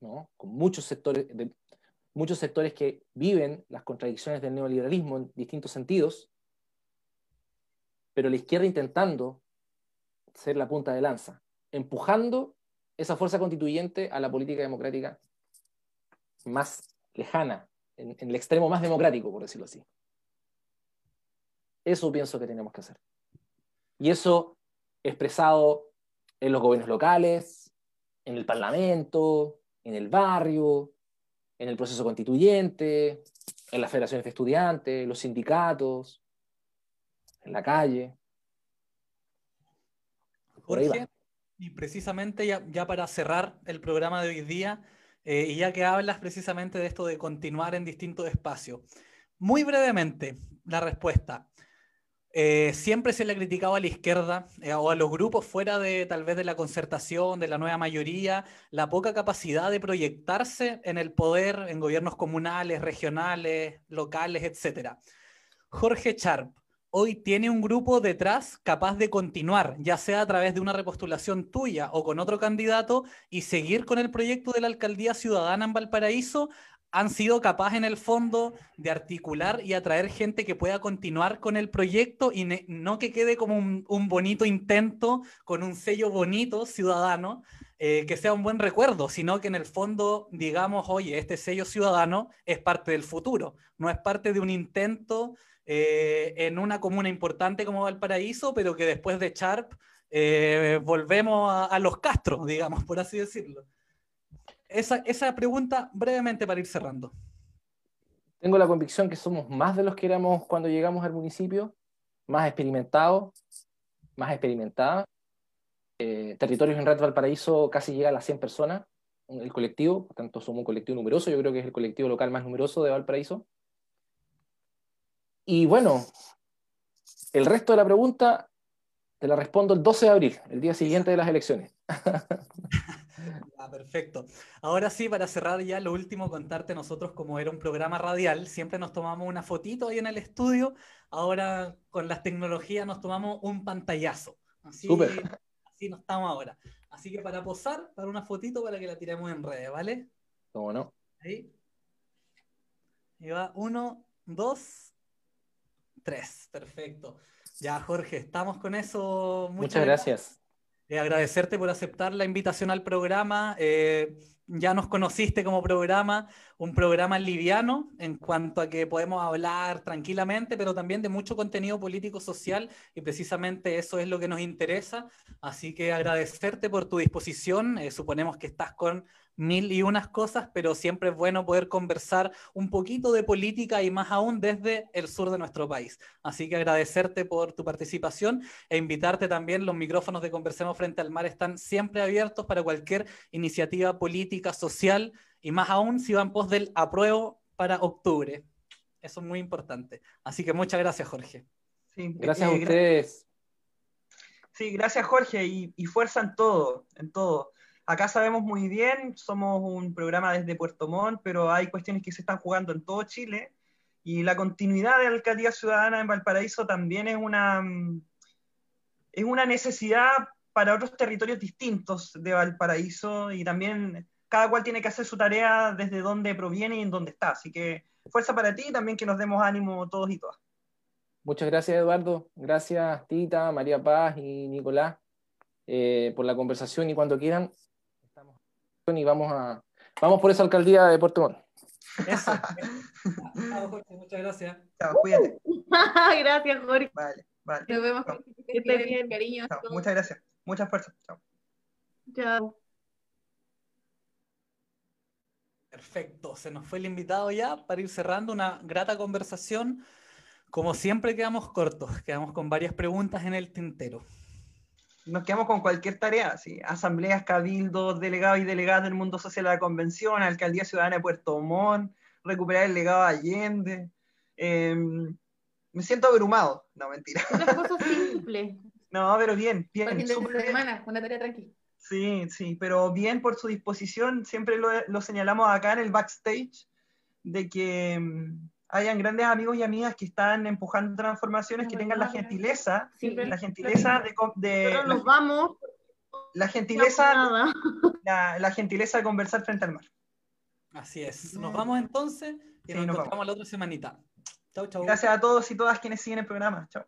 ¿no? con muchos sectores, de, muchos sectores que viven las contradicciones del neoliberalismo en distintos sentidos, pero la izquierda intentando ser la punta de lanza, empujando esa fuerza constituyente a la política democrática más lejana, en, el extremo más democrático, por decirlo así. Eso pienso que tenemos que hacer. Y eso expresado en los gobiernos locales, en el parlamento, en el barrio, en el proceso constituyente, en las federaciones de estudiantes, los sindicatos, en la calle. Jorge, y precisamente ya, para cerrar el programa de hoy día, eh, y ya que hablas precisamente de esto de continuar en distintos espacios, muy brevemente la respuesta. Eh, siempre se le ha criticado a la izquierda eh, o a los grupos fuera de tal vez de la concertación, de la nueva mayoría, la poca capacidad de proyectarse en el poder en gobiernos comunales, regionales, locales, etc. Jorge Charp, hoy tiene un grupo detrás capaz de continuar, ya sea a través de una repostulación tuya o con otro candidato, y seguir con el proyecto de la alcaldía ciudadana en Valparaíso, han sido capaces en el fondo de articular y atraer gente que pueda continuar con el proyecto y no que quede como un, bonito intento con un sello bonito ciudadano, eh, que sea un buen recuerdo, sino que en el fondo digamos, oye, este sello ciudadano es parte del futuro, no es parte de un intento eh, en una comuna importante como Valparaíso, pero que después de Sharp eh, volvemos a, los Castros, digamos, por así decirlo. Esa, esa pregunta brevemente para ir cerrando. Tengo la convicción que somos más de los que éramos cuando llegamos al municipio, más experimentados, más experimentadas. Eh, territorios en Red Valparaíso casi llega a las 100 personas, el colectivo, por tanto somos un colectivo numeroso, yo creo que es el colectivo local más numeroso de Valparaíso. Y bueno, el resto de la pregunta te la respondo el 12 de abril, el día siguiente de las elecciones. Ah, perfecto. Ahora sí, para cerrar ya, lo último, contarte nosotros como era un programa radial, siempre nos tomamos una fotito ahí en el estudio, ahora con las tecnologías nos tomamos un pantallazo. Así, así nos estamos ahora. Así que para posar, para una fotito para que la tiremos en redes, ¿vale? ¿Cómo no? Ahí. Y va uno, dos, tres. Perfecto. Ya, Jorge, estamos con eso. Muchas, gracias. Eh, agradecerte por aceptar la invitación al programa. Eh, ya nos conociste como programa, un programa liviano en cuanto a que podemos hablar tranquilamente, pero también de mucho contenido político social y precisamente eso es lo que nos interesa. Así que agradecerte por tu disposición. Eh, suponemos que estás con mil y unas cosas, pero siempre es bueno poder conversar un poquito de política y más aún desde el sur de nuestro país. Así que agradecerte por tu participación e invitarte también. Los micrófonos de Conversemos Frente al Mar están siempre abiertos para cualquier iniciativa política, social y más aún si van pos del apruebo para octubre. Eso es muy importante. Así que muchas gracias, Jorge. Sí, gracias a eh, ustedes. Sí, gracias, Jorge, y, y fuerza en todo, en todo Acá sabemos muy bien, somos un programa desde Puerto Montt, pero hay cuestiones que se están jugando en todo Chile y la continuidad de alcaldía ciudadana en Valparaíso también es una, es una necesidad para otros territorios distintos de Valparaíso y también cada cual tiene que hacer su tarea desde donde proviene y en dónde está. Así que fuerza para ti y también que nos demos ánimo todos y todas. Muchas gracias, Eduardo. Gracias, Tita, María Paz y Nicolás, eh, por la conversación y cuando quieran, y vamos a vamos por esa alcaldía de Puerto Montt. Eso. muchas gracias. Chao, cuídate. gracias, Jorge. Vale, vale. Nos vemos. Que estés bien, cariño. Muchas gracias. Muchas fuerzas. Chao. Chao. Perfecto, se nos fue el invitado ya para ir cerrando una grata conversación. Como siempre quedamos cortos, quedamos con varias preguntas en el tintero nos quedamos con cualquier tarea, ¿sí? asambleas, cabildos, delegados y delegadas del mundo social de la convención, alcaldía ciudadana de Puerto Montt, recuperar el legado de Allende. Em, me siento abrumado, no mentira. Una cosa simple. No, pero bien, bien. de semana, una tarea tranquila. Sí, sí, pero bien por su disposición, siempre lo, lo señalamos acá en el backstage, de que em, hayan grandes amigos y amigas que están empujando transformaciones, que tengan la gentileza, la gentileza de, de nos vamos. La gentileza, la, gentileza de conversar frente al mar. Así es. Nos vamos entonces y nos, encontramos la otra semanita. Chau, chau. Gracias a todos y todas quienes siguen el programa. Chao.